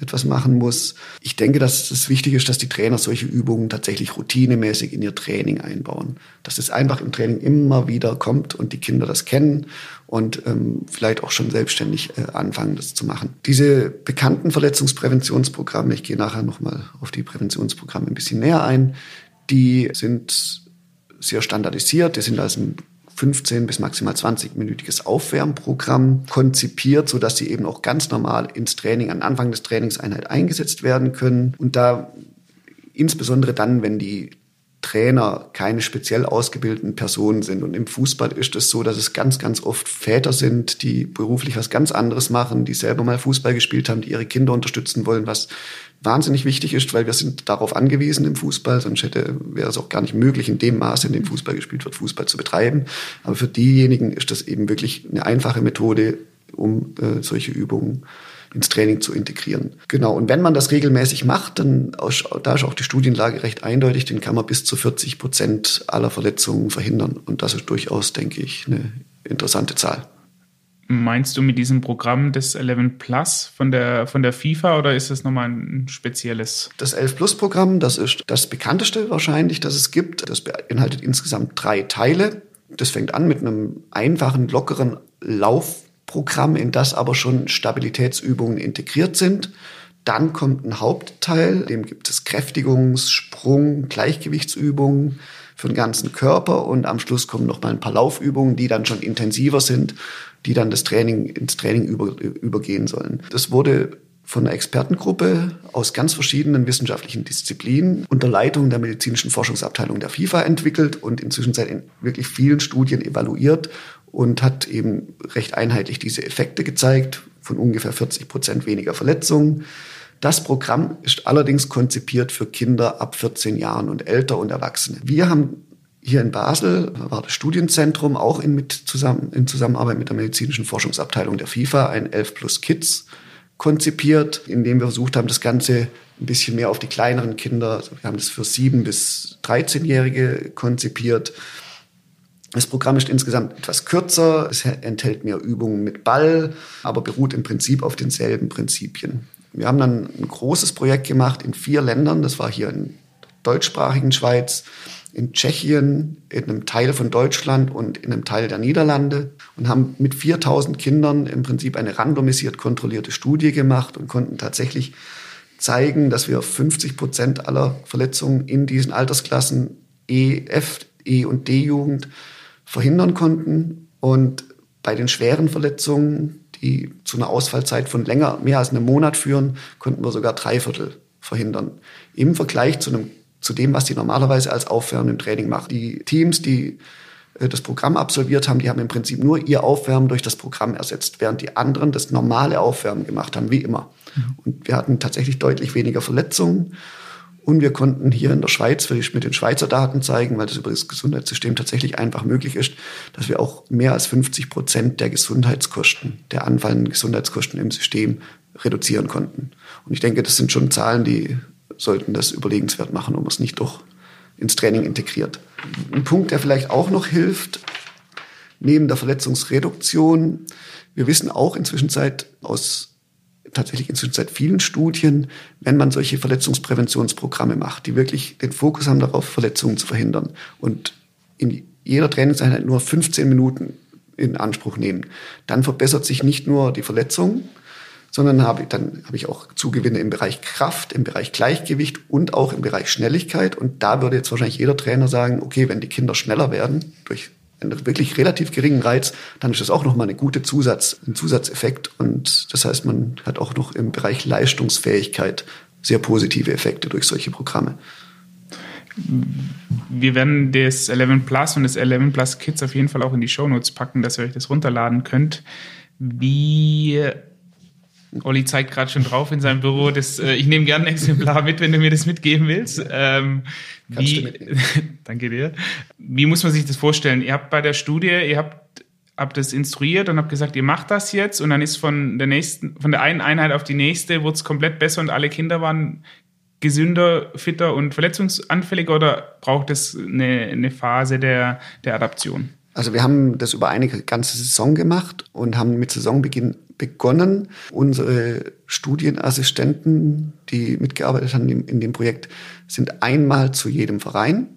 etwas machen muss. Ich denke, dass es wichtig ist, dass die Trainer solche Übungen tatsächlich routinemäßig in ihr Training einbauen. Dass es einfach im Training immer wieder kommt und die Kinder das kennen und ähm, vielleicht auch schon selbstständig äh, anfangen, das zu machen. Diese bekannten Verletzungspräventionsprogramme, ich gehe nachher nochmal auf die Präventionsprogramme ein bisschen näher ein, die sind sehr standardisiert, die sind als ein 15 bis maximal 20-minütiges Aufwärmprogramm konzipiert, so dass sie eben auch ganz normal ins Training, an Anfang des Trainingseinheit eingesetzt werden können. Und da insbesondere dann, wenn die Trainer keine speziell ausgebildeten Personen sind. Und im Fußball ist es so, dass es ganz, ganz oft Väter sind, die beruflich was ganz anderes machen, die selber mal Fußball gespielt haben, die ihre Kinder unterstützen wollen, was wahnsinnig wichtig ist, weil wir sind darauf angewiesen im Fußball, sonst hätte, wäre es auch gar nicht möglich, in dem Maße, in dem Fußball gespielt wird, Fußball zu betreiben. Aber für diejenigen ist das eben wirklich eine einfache Methode, um äh, solche Übungen ins Training zu integrieren. Genau. Und wenn man das regelmäßig macht, dann da ist auch die Studienlage recht eindeutig, dann kann man bis zu 40 Prozent aller Verletzungen verhindern. Und das ist durchaus, denke ich, eine interessante Zahl. Meinst du mit diesem Programm des 11 Plus von der, von der FIFA oder ist das nochmal ein spezielles? Das 11 Plus Programm, das ist das bekannteste wahrscheinlich, das es gibt. Das beinhaltet insgesamt drei Teile. Das fängt an mit einem einfachen, lockeren Laufprogramm, in das aber schon Stabilitätsübungen integriert sind. Dann kommt ein Hauptteil, dem gibt es Kräftigungs-, Sprung-, Gleichgewichtsübungen für den ganzen Körper und am Schluss kommen noch mal ein paar Laufübungen, die dann schon intensiver sind die dann das Training ins Training über, übergehen sollen. Das wurde von einer Expertengruppe aus ganz verschiedenen wissenschaftlichen Disziplinen unter Leitung der medizinischen Forschungsabteilung der FIFA entwickelt und inzwischen seit in wirklich vielen Studien evaluiert und hat eben recht einheitlich diese Effekte gezeigt von ungefähr 40 Prozent weniger Verletzungen. Das Programm ist allerdings konzipiert für Kinder ab 14 Jahren und älter und Erwachsene. Wir haben hier in Basel war das Studienzentrum auch in, mit zusammen, in Zusammenarbeit mit der medizinischen Forschungsabteilung der FIFA ein 11 plus Kids konzipiert, in dem wir versucht haben, das Ganze ein bisschen mehr auf die kleineren Kinder, also wir haben das für 7- bis 13-Jährige konzipiert. Das Programm ist insgesamt etwas kürzer, es enthält mehr Übungen mit Ball, aber beruht im Prinzip auf denselben Prinzipien. Wir haben dann ein großes Projekt gemacht in vier Ländern, das war hier in der deutschsprachigen Schweiz, in Tschechien, in einem Teil von Deutschland und in einem Teil der Niederlande und haben mit 4000 Kindern im Prinzip eine randomisiert kontrollierte Studie gemacht und konnten tatsächlich zeigen, dass wir 50 Prozent aller Verletzungen in diesen Altersklassen E, F, E und D-Jugend verhindern konnten. Und bei den schweren Verletzungen, die zu einer Ausfallzeit von länger, mehr als einem Monat führen, konnten wir sogar drei Viertel verhindern. Im Vergleich zu einem zu dem, was die normalerweise als Aufwärmen im Training machen. Die Teams, die äh, das Programm absolviert haben, die haben im Prinzip nur ihr Aufwärmen durch das Programm ersetzt, während die anderen das normale Aufwärmen gemacht haben, wie immer. Mhm. Und wir hatten tatsächlich deutlich weniger Verletzungen. Und wir konnten hier in der Schweiz, will ich mit den Schweizer Daten zeigen, weil das über das Gesundheitssystem tatsächlich einfach möglich ist, dass wir auch mehr als 50 Prozent der Gesundheitskosten, der anfallenden Gesundheitskosten im System reduzieren konnten. Und ich denke, das sind schon Zahlen, die sollten das überlegenswert machen, ob man es nicht doch ins Training integriert. Ein Punkt, der vielleicht auch noch hilft, neben der Verletzungsreduktion, wir wissen auch inzwischen seit aus tatsächlich inzwischen seit vielen Studien, wenn man solche Verletzungspräventionsprogramme macht, die wirklich den Fokus haben darauf, Verletzungen zu verhindern und in jeder Trainingseinheit nur 15 Minuten in Anspruch nehmen, dann verbessert sich nicht nur die Verletzung, sondern habe, dann habe ich auch Zugewinne im Bereich Kraft, im Bereich Gleichgewicht und auch im Bereich Schnelligkeit. Und da würde jetzt wahrscheinlich jeder Trainer sagen, okay, wenn die Kinder schneller werden, durch einen wirklich relativ geringen Reiz, dann ist das auch nochmal eine gute Zusatz, ein Zusatzeffekt. Und das heißt, man hat auch noch im Bereich Leistungsfähigkeit sehr positive Effekte durch solche Programme. Wir werden das 11 Plus und das 11 Plus Kids auf jeden Fall auch in die Show Notes packen, dass ihr euch das runterladen könnt. Wie Olli zeigt gerade schon drauf in seinem Büro. Das, äh, ich nehme gerne ein Exemplar mit, wenn du mir das mitgeben willst. Ähm, wie, mitnehmen. danke dir. Wie muss man sich das vorstellen? Ihr habt bei der Studie, ihr habt, habt das instruiert und habt gesagt, ihr macht das jetzt und dann ist von der nächsten, von der einen Einheit auf die nächste wurde es komplett besser und alle Kinder waren gesünder, fitter und verletzungsanfälliger oder braucht es eine, eine Phase der, der Adaption? Also wir haben das über eine ganze Saison gemacht und haben mit Saisonbeginn begonnen. Unsere Studienassistenten, die mitgearbeitet haben in dem Projekt, sind einmal zu jedem Verein,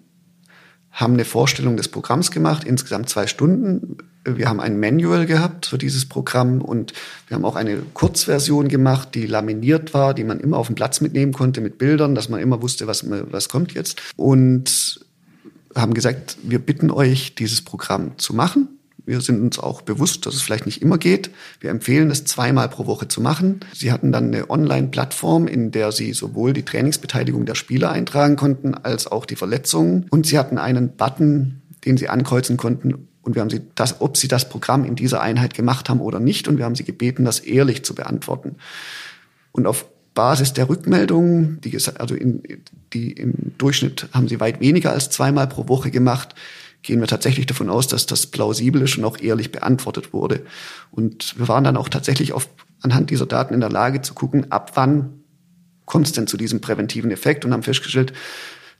haben eine Vorstellung des Programms gemacht, insgesamt zwei Stunden. Wir haben ein Manual gehabt für dieses Programm und wir haben auch eine Kurzversion gemacht, die laminiert war, die man immer auf den Platz mitnehmen konnte mit Bildern, dass man immer wusste, was, was kommt jetzt. Und haben gesagt, wir bitten euch, dieses Programm zu machen. Wir sind uns auch bewusst, dass es vielleicht nicht immer geht. Wir empfehlen es zweimal pro Woche zu machen. Sie hatten dann eine Online-Plattform, in der Sie sowohl die Trainingsbeteiligung der Spieler eintragen konnten, als auch die Verletzungen. Und Sie hatten einen Button, den Sie ankreuzen konnten. Und wir haben Sie das, ob Sie das Programm in dieser Einheit gemacht haben oder nicht. Und wir haben Sie gebeten, das ehrlich zu beantworten. Und auf Basis der Rückmeldungen, die, also in, die im Durchschnitt haben sie weit weniger als zweimal pro Woche gemacht, gehen wir tatsächlich davon aus, dass das plausibel ist und auch ehrlich beantwortet wurde. Und wir waren dann auch tatsächlich auf, anhand dieser Daten in der Lage zu gucken, ab wann kommt es denn zu diesem präventiven Effekt und haben festgestellt,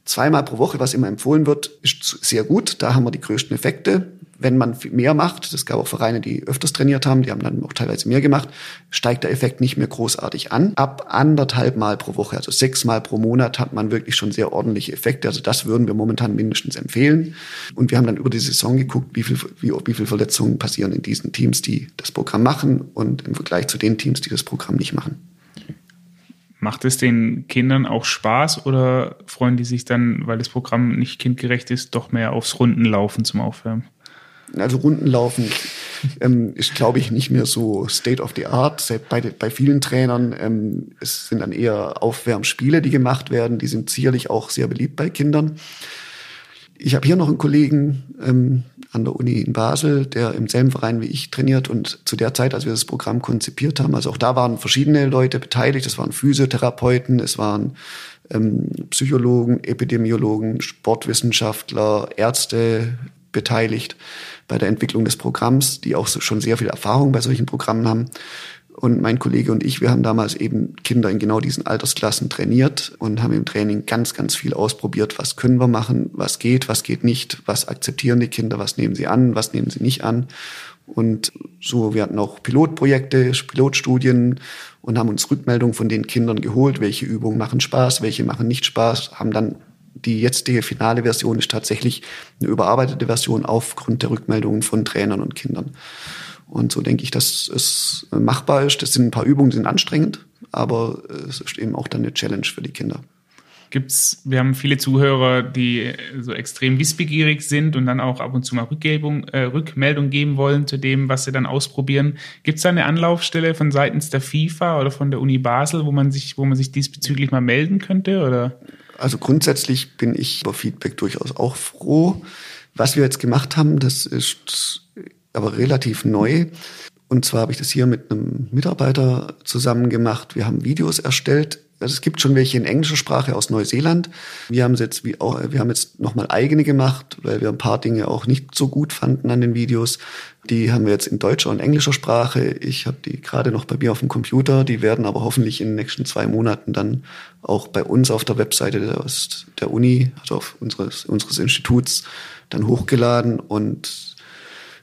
zweimal pro Woche, was immer empfohlen wird, ist sehr gut. Da haben wir die größten Effekte wenn man mehr macht, das gab auch Vereine, die öfters trainiert haben, die haben dann auch teilweise mehr gemacht, steigt der Effekt nicht mehr großartig an. Ab anderthalb Mal pro Woche, also sechs Mal pro Monat, hat man wirklich schon sehr ordentliche Effekte. Also das würden wir momentan mindestens empfehlen. Und wir haben dann über die Saison geguckt, wie viel, wie, wie viel Verletzungen passieren in diesen Teams, die das Programm machen und im Vergleich zu den Teams, die das Programm nicht machen. Macht es den Kindern auch Spaß oder freuen die sich dann, weil das Programm nicht kindgerecht ist, doch mehr aufs Rundenlaufen zum Aufwärmen? Also Rundenlaufen ähm, ist, glaube ich, nicht mehr so State of the Art. Bei, bei vielen Trainern ähm, es sind dann eher Aufwärmspiele, die gemacht werden. Die sind sicherlich auch sehr beliebt bei Kindern. Ich habe hier noch einen Kollegen ähm, an der Uni in Basel, der im selben Verein wie ich trainiert und zu der Zeit, als wir das Programm konzipiert haben, also auch da waren verschiedene Leute beteiligt. Es waren Physiotherapeuten, es waren ähm, Psychologen, Epidemiologen, Sportwissenschaftler, Ärzte beteiligt bei der Entwicklung des Programms, die auch schon sehr viel Erfahrung bei solchen Programmen haben. Und mein Kollege und ich, wir haben damals eben Kinder in genau diesen Altersklassen trainiert und haben im Training ganz, ganz viel ausprobiert. Was können wir machen? Was geht? Was geht nicht? Was akzeptieren die Kinder? Was nehmen sie an? Was nehmen sie nicht an? Und so, wir hatten auch Pilotprojekte, Pilotstudien und haben uns Rückmeldungen von den Kindern geholt. Welche Übungen machen Spaß? Welche machen nicht Spaß? Haben dann die jetzige finale Version ist tatsächlich eine überarbeitete Version aufgrund der Rückmeldungen von Trainern und Kindern. Und so denke ich, dass es machbar ist. Das sind ein paar Übungen, die sind anstrengend, aber es ist eben auch dann eine Challenge für die Kinder. Gibt's, wir haben viele Zuhörer, die so extrem wissbegierig sind und dann auch ab und zu mal Rückgebung, äh, Rückmeldung geben wollen zu dem, was sie dann ausprobieren. Gibt es da eine Anlaufstelle von seitens der FIFA oder von der Uni Basel, wo man sich, wo man sich diesbezüglich mal melden könnte? Oder? Also grundsätzlich bin ich über Feedback durchaus auch froh. Was wir jetzt gemacht haben, das ist aber relativ neu. Und zwar habe ich das hier mit einem Mitarbeiter zusammen gemacht. Wir haben Videos erstellt also es gibt schon welche in englischer Sprache aus Neuseeland. Wir haben jetzt wir haben jetzt nochmal eigene gemacht, weil wir ein paar Dinge auch nicht so gut fanden an den Videos. Die haben wir jetzt in deutscher und englischer Sprache. Ich habe die gerade noch bei mir auf dem Computer. Die werden aber hoffentlich in den nächsten zwei Monaten dann auch bei uns auf der Webseite der, der Uni, also auf unseres, unseres Instituts, dann hochgeladen. Und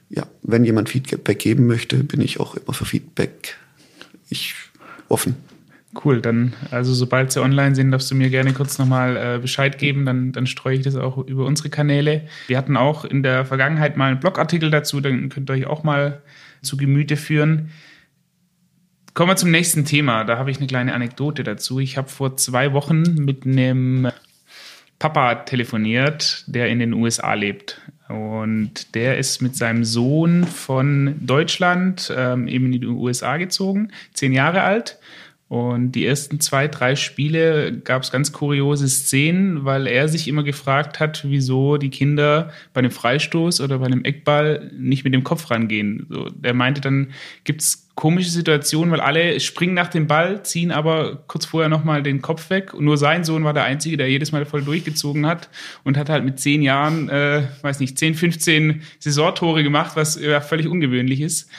ja, wenn jemand Feedback geben möchte, bin ich auch immer für Feedback ich offen. Cool, dann, also sobald sie online sind, darfst du mir gerne kurz nochmal äh, Bescheid geben, dann, dann streue ich das auch über unsere Kanäle. Wir hatten auch in der Vergangenheit mal einen Blogartikel dazu, dann könnt ihr euch auch mal zu Gemüte führen. Kommen wir zum nächsten Thema. Da habe ich eine kleine Anekdote dazu. Ich habe vor zwei Wochen mit einem Papa telefoniert, der in den USA lebt. Und der ist mit seinem Sohn von Deutschland ähm, eben in die USA gezogen, zehn Jahre alt und die ersten zwei, drei Spiele gab es ganz kuriose Szenen, weil er sich immer gefragt hat, wieso die Kinder bei einem Freistoß oder bei einem Eckball nicht mit dem Kopf rangehen. So, er meinte, dann gibt es komische Situationen, weil alle springen nach dem Ball, ziehen aber kurz vorher nochmal den Kopf weg. Und nur sein Sohn war der Einzige, der jedes Mal voll durchgezogen hat und hat halt mit zehn Jahren, äh, weiß nicht, 10, 15 Saisontore gemacht, was ja völlig ungewöhnlich ist.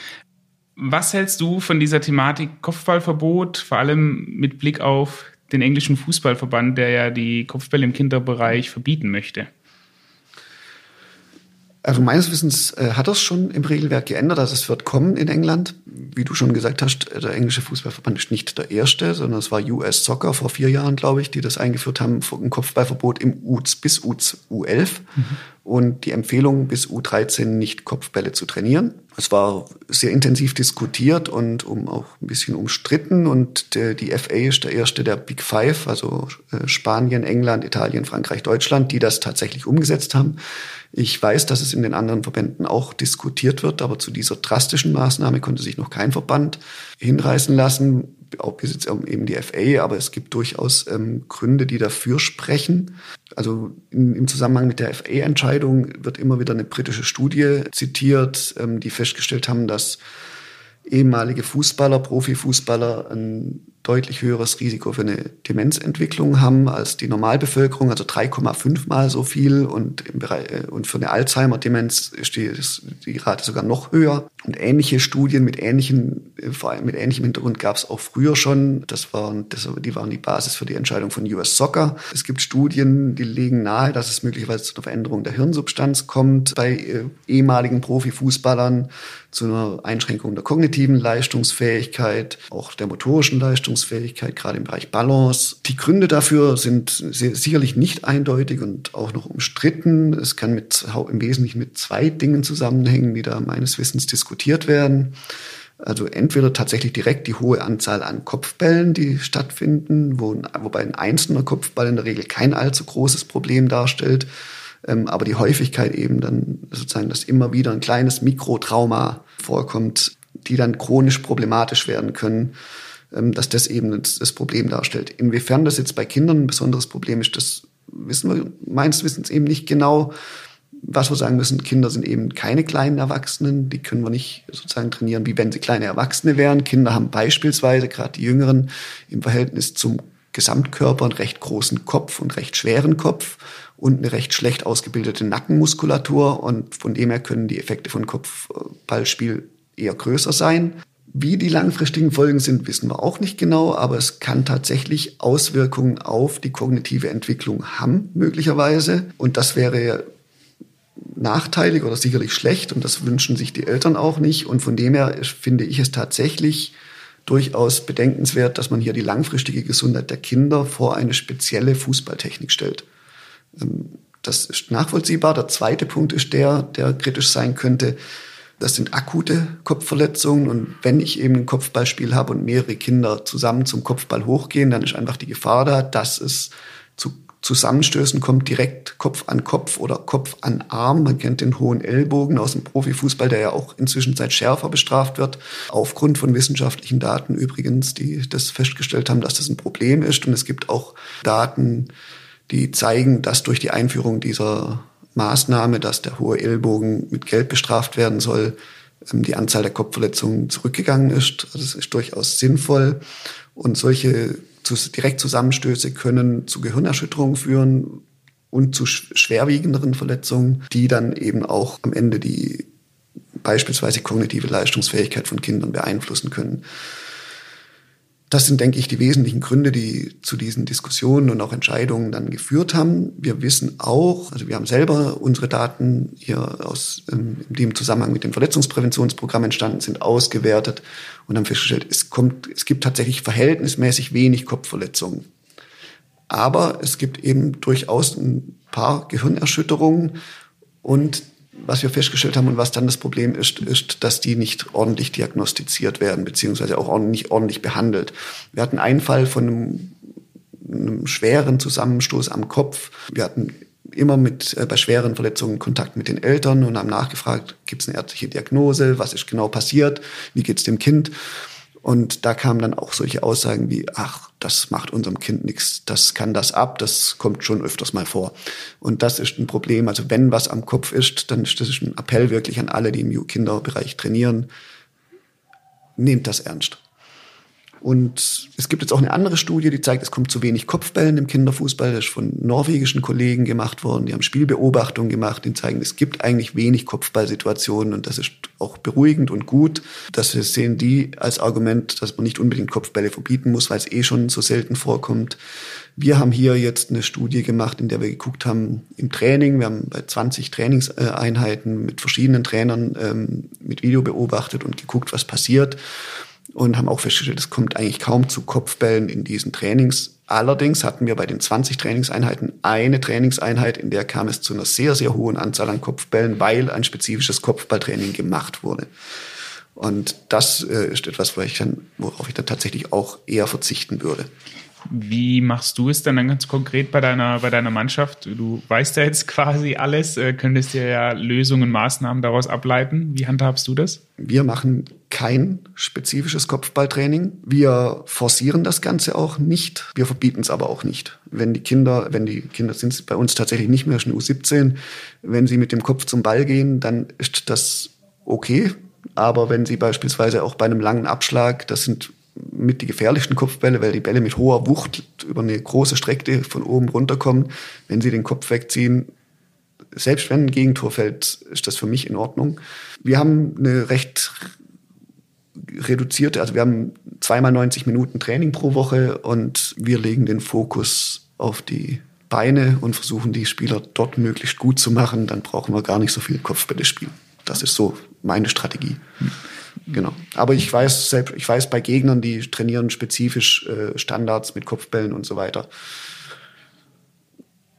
Was hältst du von dieser Thematik Kopfballverbot, vor allem mit Blick auf den englischen Fußballverband, der ja die Kopfbälle im Kinderbereich verbieten möchte? Also meines Wissens äh, hat das schon im Regelwerk geändert, also es wird kommen in England. Wie du schon gesagt hast, der englische Fußballverband ist nicht der erste, sondern es war US Soccer vor vier Jahren, glaube ich, die das eingeführt haben, ein Kopfballverbot im U bis U11. Mhm. und die Empfehlung bis U13 nicht Kopfbälle zu trainieren. Es war sehr intensiv diskutiert und um auch ein bisschen umstritten und der, die FA ist der erste der Big Five, also äh, Spanien, England, Italien, Frankreich, Deutschland, die das tatsächlich umgesetzt haben. Ich weiß, dass es in den anderen Verbänden auch diskutiert wird, aber zu dieser drastischen Maßnahme konnte sich noch kein Verband hinreißen lassen auch bis jetzt eben die FA, aber es gibt durchaus ähm, Gründe, die dafür sprechen. Also in, im Zusammenhang mit der FA-Entscheidung wird immer wieder eine britische Studie zitiert, ähm, die festgestellt haben, dass ehemalige Fußballer, Profifußballer ein deutlich höheres Risiko für eine Demenzentwicklung haben als die Normalbevölkerung, also 3,5 mal so viel und, im Bereich, äh, und für eine Alzheimer-Demenz ist die, ist die Rate sogar noch höher. Und ähnliche Studien mit ähnlichen, äh, vor allem mit ähnlichem Hintergrund gab es auch früher schon. Das waren, das, die waren die Basis für die Entscheidung von US Soccer. Es gibt Studien, die legen nahe, dass es möglicherweise zu einer Veränderung der Hirnsubstanz kommt bei äh, ehemaligen Profifußballern zu einer Einschränkung der kognitiven Leistungsfähigkeit, auch der motorischen Leistungsfähigkeit, gerade im Bereich Balance. Die Gründe dafür sind sicherlich nicht eindeutig und auch noch umstritten. Es kann mit, im Wesentlichen mit zwei Dingen zusammenhängen, die da meines Wissens diskutiert werden. Also entweder tatsächlich direkt die hohe Anzahl an Kopfbällen, die stattfinden, wo, wobei ein einzelner Kopfball in der Regel kein allzu großes Problem darstellt, ähm, aber die Häufigkeit eben dann sozusagen, dass immer wieder ein kleines Mikrotrauma vorkommt, die dann chronisch problematisch werden können, dass das eben das Problem darstellt. Inwiefern das jetzt bei Kindern ein besonderes Problem ist, das wissen wir meines Wissens eben nicht genau. Was wir sagen müssen, Kinder sind eben keine kleinen Erwachsenen, die können wir nicht sozusagen trainieren, wie wenn sie kleine Erwachsene wären. Kinder haben beispielsweise, gerade die Jüngeren, im Verhältnis zum Gesamtkörper einen recht großen Kopf und recht schweren Kopf und eine recht schlecht ausgebildete Nackenmuskulatur und von dem her können die Effekte von Kopfballspiel eher größer sein. Wie die langfristigen Folgen sind, wissen wir auch nicht genau, aber es kann tatsächlich Auswirkungen auf die kognitive Entwicklung haben, möglicherweise. Und das wäre nachteilig oder sicherlich schlecht und das wünschen sich die Eltern auch nicht. Und von dem her finde ich es tatsächlich durchaus bedenkenswert, dass man hier die langfristige Gesundheit der Kinder vor eine spezielle Fußballtechnik stellt. Ähm, das ist nachvollziehbar. Der zweite Punkt ist der, der kritisch sein könnte. Das sind akute Kopfverletzungen. Und wenn ich eben ein Kopfballspiel habe und mehrere Kinder zusammen zum Kopfball hochgehen, dann ist einfach die Gefahr da, dass es zu Zusammenstößen kommt, direkt Kopf an Kopf oder Kopf an Arm. Man kennt den hohen Ellbogen aus dem Profifußball, der ja auch inzwischen seit schärfer bestraft wird. Aufgrund von wissenschaftlichen Daten übrigens, die das festgestellt haben, dass das ein Problem ist. Und es gibt auch Daten, die zeigen, dass durch die Einführung dieser Maßnahme, dass der hohe Ellbogen mit Geld bestraft werden soll, ähm, die Anzahl der Kopfverletzungen zurückgegangen ist. Also das ist durchaus sinnvoll. Und solche Direktzusammenstöße können zu Gehirnerschütterungen führen und zu schwerwiegenderen Verletzungen, die dann eben auch am Ende die beispielsweise kognitive Leistungsfähigkeit von Kindern beeinflussen können. Das sind, denke ich, die wesentlichen Gründe, die zu diesen Diskussionen und auch Entscheidungen dann geführt haben. Wir wissen auch, also wir haben selber unsere Daten hier aus, ähm, die im Zusammenhang mit dem Verletzungspräventionsprogramm entstanden sind, ausgewertet und haben festgestellt, es kommt, es gibt tatsächlich verhältnismäßig wenig Kopfverletzungen. Aber es gibt eben durchaus ein paar Gehirnerschütterungen und was wir festgestellt haben und was dann das Problem ist, ist, dass die nicht ordentlich diagnostiziert werden, beziehungsweise auch nicht ordentlich behandelt. Wir hatten einen Fall von einem, einem schweren Zusammenstoß am Kopf. Wir hatten immer mit äh, bei schweren Verletzungen Kontakt mit den Eltern und haben nachgefragt, gibt es eine ärztliche Diagnose, was ist genau passiert, wie geht es dem Kind? Und da kamen dann auch solche Aussagen wie, ach, das macht unserem Kind nichts, das kann das ab, das kommt schon öfters mal vor. Und das ist ein Problem. Also wenn was am Kopf ist, dann ist das ein Appell wirklich an alle, die im Kinderbereich trainieren. Nehmt das ernst. Und es gibt jetzt auch eine andere Studie, die zeigt, es kommt zu wenig Kopfbällen im Kinderfußball. Das ist von norwegischen Kollegen gemacht worden. Die haben Spielbeobachtungen gemacht, die zeigen, es gibt eigentlich wenig Kopfballsituationen und das ist auch beruhigend und gut. Das sehen die als Argument, dass man nicht unbedingt Kopfbälle verbieten muss, weil es eh schon so selten vorkommt. Wir haben hier jetzt eine Studie gemacht, in der wir geguckt haben im Training. Wir haben bei 20 Trainingseinheiten mit verschiedenen Trainern ähm, mit Video beobachtet und geguckt, was passiert und haben auch festgestellt, es kommt eigentlich kaum zu Kopfbällen in diesen Trainings Allerdings hatten wir bei den 20 Trainingseinheiten eine Trainingseinheit, in der kam es zu einer sehr, sehr hohen Anzahl an Kopfbällen, weil ein spezifisches Kopfballtraining gemacht wurde. Und das äh, ist etwas, worauf ich, dann, worauf ich dann tatsächlich auch eher verzichten würde. Wie machst du es dann, dann ganz konkret bei deiner, bei deiner Mannschaft? Du weißt ja jetzt quasi alles, äh, könntest dir ja Lösungen, Maßnahmen daraus ableiten. Wie handhabst du das? Wir machen kein spezifisches Kopfballtraining. Wir forcieren das Ganze auch nicht. Wir verbieten es aber auch nicht. Wenn die Kinder, wenn die Kinder sind bei uns tatsächlich nicht mehr schon U17, wenn sie mit dem Kopf zum Ball gehen, dann ist das okay. Aber wenn sie beispielsweise auch bei einem langen Abschlag, das sind mit die gefährlichsten Kopfbälle, weil die Bälle mit hoher Wucht über eine große Strecke von oben runterkommen. Wenn sie den Kopf wegziehen, selbst wenn ein Gegentor fällt, ist das für mich in Ordnung. Wir haben eine recht reduzierte, also wir haben zweimal 90 Minuten Training pro Woche und wir legen den Fokus auf die Beine und versuchen die Spieler dort möglichst gut zu machen. Dann brauchen wir gar nicht so viel Kopfbälle spielen. Das ist so meine Strategie. Hm. Genau. Aber ich weiß selbst, ich weiß bei Gegnern, die trainieren spezifisch äh, Standards mit Kopfbällen und so weiter.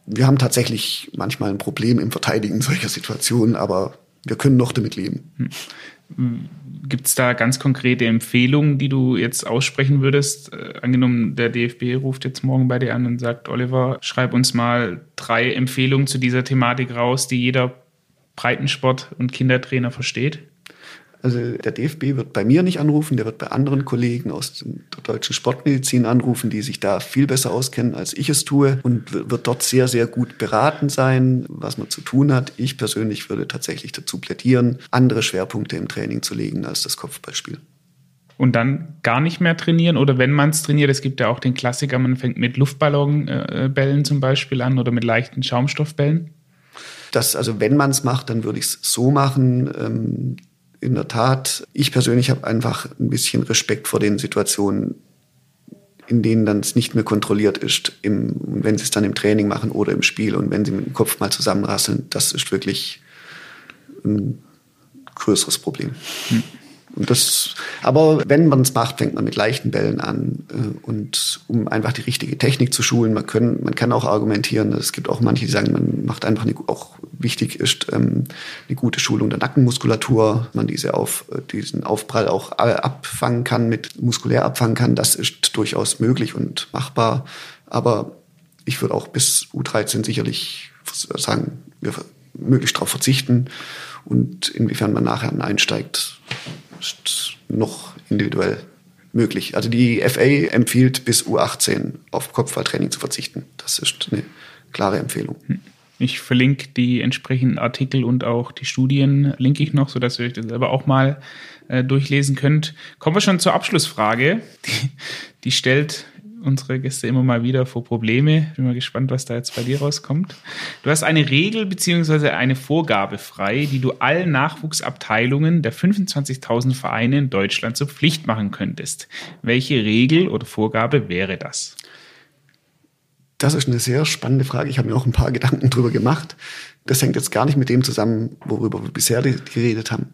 Wir haben tatsächlich manchmal ein Problem im Verteidigen solcher Situationen, aber wir können noch damit leben. Gibt es da ganz konkrete Empfehlungen, die du jetzt aussprechen würdest? Äh, angenommen, der DFB ruft jetzt morgen bei dir an und sagt, Oliver, schreib uns mal drei Empfehlungen zu dieser Thematik raus, die jeder Breitensport- und Kindertrainer versteht. Also der DFB wird bei mir nicht anrufen, der wird bei anderen Kollegen aus der deutschen Sportmedizin anrufen, die sich da viel besser auskennen, als ich es tue und wird dort sehr, sehr gut beraten sein, was man zu tun hat. Ich persönlich würde tatsächlich dazu plädieren, andere Schwerpunkte im Training zu legen als das Kopfballspiel und dann gar nicht mehr trainieren oder wenn man es trainiert, es gibt ja auch den Klassiker, man fängt mit Luftballonbällen äh, zum Beispiel an oder mit leichten Schaumstoffbällen. Das, also wenn man es macht, dann würde ich es so machen, ähm, in der Tat, ich persönlich habe einfach ein bisschen Respekt vor den Situationen, in denen dann es nicht mehr kontrolliert ist, im, wenn sie es dann im Training machen oder im Spiel und wenn sie mit dem Kopf mal zusammenrasseln, das ist wirklich ein größeres Problem. Hm. Und das, aber wenn man es macht, fängt man mit leichten Bällen an äh, und um einfach die richtige Technik zu schulen. Man, können, man kann auch argumentieren, es gibt auch manche, die sagen, man macht einfach eine, auch wichtig ist ähm, eine gute Schulung der Nackenmuskulatur, man diese auf, diesen Aufprall auch abfangen kann, mit muskulär abfangen kann. Das ist durchaus möglich und machbar. Aber ich würde auch bis U13 sicherlich sagen, wir möglichst darauf verzichten und inwiefern man nachher einsteigt, ist noch individuell möglich. Also die FA empfiehlt bis U18 auf Kopfballtraining zu verzichten. Das ist eine klare Empfehlung. Hm. Ich verlinke die entsprechenden Artikel und auch die Studien, linke ich noch, sodass ihr euch das selber auch mal äh, durchlesen könnt. Kommen wir schon zur Abschlussfrage. Die, die stellt unsere Gäste immer mal wieder vor Probleme. Bin mal gespannt, was da jetzt bei dir rauskommt. Du hast eine Regel beziehungsweise eine Vorgabe frei, die du allen Nachwuchsabteilungen der 25.000 Vereine in Deutschland zur Pflicht machen könntest. Welche Regel oder Vorgabe wäre das? Das ist eine sehr spannende Frage. Ich habe mir auch ein paar Gedanken drüber gemacht. Das hängt jetzt gar nicht mit dem zusammen, worüber wir bisher geredet haben.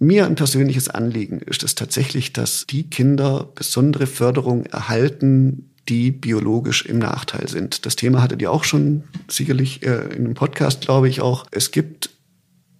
Mir ein persönliches Anliegen ist es tatsächlich, dass die Kinder besondere Förderung erhalten, die biologisch im Nachteil sind. Das Thema hattet ihr auch schon sicherlich äh, in einem Podcast, glaube ich auch. Es gibt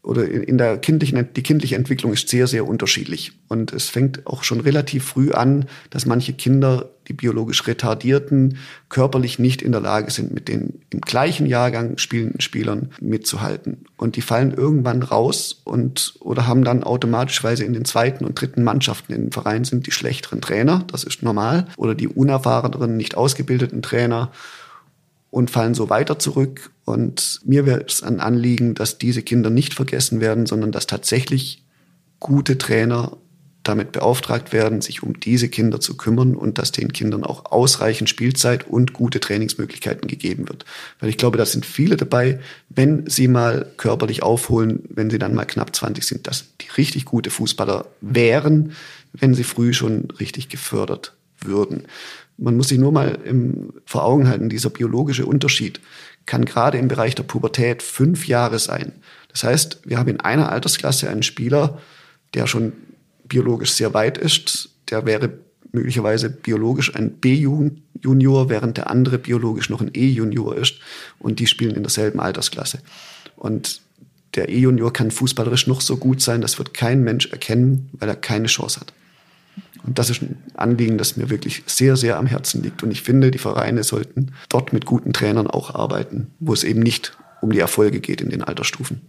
oder in der kindlichen, die kindliche Entwicklung ist sehr, sehr unterschiedlich. Und es fängt auch schon relativ früh an, dass manche Kinder, die biologisch Retardierten, körperlich nicht in der Lage sind, mit den im gleichen Jahrgang spielenden Spielern mitzuhalten. Und die fallen irgendwann raus und oder haben dann automatischweise in den zweiten und dritten Mannschaften im Verein sind die schlechteren Trainer, das ist normal, oder die unerfahreneren, nicht ausgebildeten Trainer und fallen so weiter zurück. Und mir wäre es ein Anliegen, dass diese Kinder nicht vergessen werden, sondern dass tatsächlich gute Trainer damit beauftragt werden, sich um diese Kinder zu kümmern und dass den Kindern auch ausreichend Spielzeit und gute Trainingsmöglichkeiten gegeben wird. Weil ich glaube, da sind viele dabei, wenn sie mal körperlich aufholen, wenn sie dann mal knapp 20 sind, dass die richtig gute Fußballer wären, wenn sie früh schon richtig gefördert würden. Man muss sich nur mal im, vor Augen halten, dieser biologische Unterschied kann gerade im Bereich der Pubertät fünf Jahre sein. Das heißt, wir haben in einer Altersklasse einen Spieler, der schon biologisch sehr weit ist, der wäre möglicherweise biologisch ein B-Junior, während der andere biologisch noch ein E-Junior ist und die spielen in derselben Altersklasse. Und der E-Junior kann fußballerisch noch so gut sein, das wird kein Mensch erkennen, weil er keine Chance hat. Und das ist ein Anliegen, das mir wirklich sehr, sehr am Herzen liegt. Und ich finde, die Vereine sollten dort mit guten Trainern auch arbeiten, wo es eben nicht um die Erfolge geht in den Altersstufen.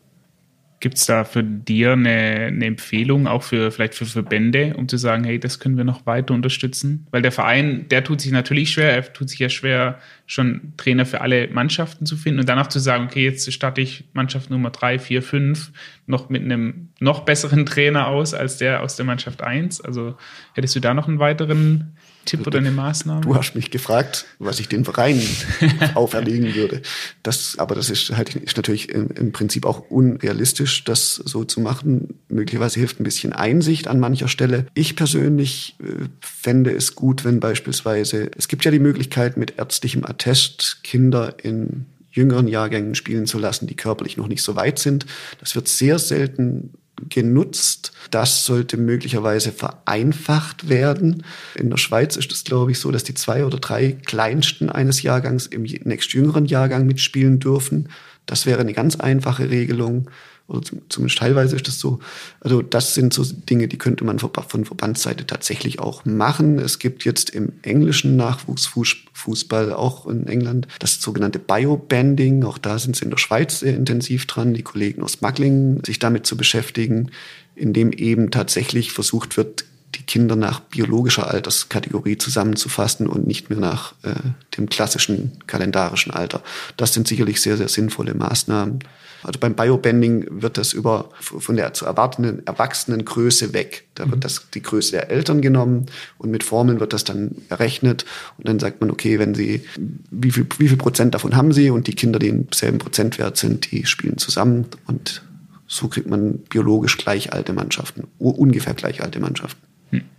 Gibt es da für dir eine, eine, Empfehlung, auch für vielleicht für Verbände, um zu sagen, hey, das können wir noch weiter unterstützen? Weil der Verein, der tut sich natürlich schwer, er tut sich ja schwer, schon Trainer für alle Mannschaften zu finden und danach zu sagen, okay, jetzt starte ich Mannschaft Nummer drei, vier, fünf noch mit einem noch besseren Trainer aus als der aus der Mannschaft eins. Also hättest du da noch einen weiteren Tipp oder eine Maßnahme? Du hast mich gefragt, was ich den Vereinen auferlegen würde. Das, aber das ist halt ist natürlich im, im, Prinzip auch unrealistisch, das so zu machen. Möglicherweise hilft ein bisschen Einsicht an mancher Stelle. Ich persönlich äh, fände es gut, wenn beispielsweise, es gibt ja die Möglichkeit, mit ärztlichem Attest Kinder in jüngeren Jahrgängen spielen zu lassen, die körperlich noch nicht so weit sind. Das wird sehr selten genutzt. Das sollte möglicherweise vereinfacht werden. In der Schweiz ist es, glaube ich, so, dass die zwei oder drei kleinsten eines Jahrgangs im nächstjüngeren Jahrgang mitspielen dürfen. Das wäre eine ganz einfache Regelung oder zumindest teilweise ist das so. Also das sind so Dinge, die könnte man von Verbandsseite tatsächlich auch machen. Es gibt jetzt im englischen Nachwuchsfußball, auch in England, das sogenannte Biobanding. Auch da sind sie in der Schweiz sehr intensiv dran, die Kollegen aus Macklingen, sich damit zu beschäftigen, indem eben tatsächlich versucht wird, die Kinder nach biologischer Alterskategorie zusammenzufassen und nicht mehr nach äh, dem klassischen kalendarischen Alter. Das sind sicherlich sehr, sehr sinnvolle Maßnahmen. Also beim Biobanding wird das über von der zu erwartenden Erwachsenengröße weg. Da wird mhm. das die Größe der Eltern genommen und mit Formeln wird das dann errechnet und dann sagt man, okay, wenn sie wie viel, wie viel Prozent davon haben sie und die Kinder, die im selben Prozentwert sind, die spielen zusammen und so kriegt man biologisch gleich alte Mannschaften, ungefähr gleich alte Mannschaften.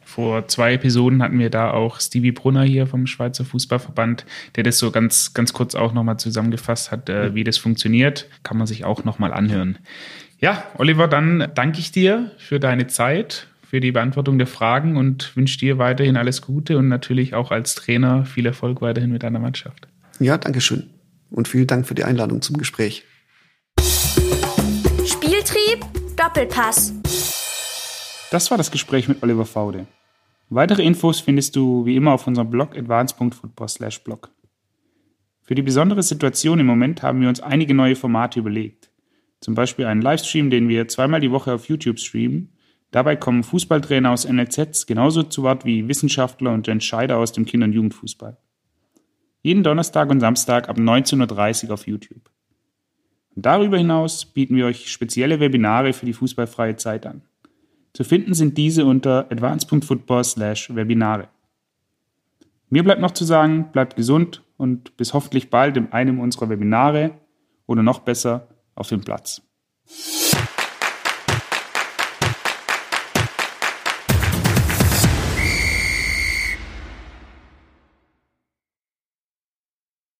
Vor zwei Episoden hatten wir da auch Stevie Brunner hier vom Schweizer Fußballverband, der das so ganz, ganz kurz auch nochmal zusammengefasst hat, äh, wie das funktioniert. Kann man sich auch nochmal anhören. Ja, Oliver, dann danke ich dir für deine Zeit, für die Beantwortung der Fragen und wünsche dir weiterhin alles Gute und natürlich auch als Trainer viel Erfolg weiterhin mit deiner Mannschaft. Ja, danke schön. Und vielen Dank für die Einladung zum Gespräch. Spieltrieb, Doppelpass. Das war das Gespräch mit Oliver Faude. Weitere Infos findest du wie immer auf unserem Blog advance.football/blog. Für die besondere Situation im Moment haben wir uns einige neue Formate überlegt. Zum Beispiel einen Livestream, den wir zweimal die Woche auf YouTube streamen. Dabei kommen Fußballtrainer aus NLZs genauso zu Wort wie Wissenschaftler und Entscheider aus dem Kinder- und Jugendfußball. Jeden Donnerstag und Samstag ab 19.30 Uhr auf YouTube. Und darüber hinaus bieten wir euch spezielle Webinare für die fußballfreie Zeit an. Zu finden sind diese unter advance.football/webinare. Mir bleibt noch zu sagen, bleibt gesund und bis hoffentlich bald in einem unserer Webinare oder noch besser auf dem Platz.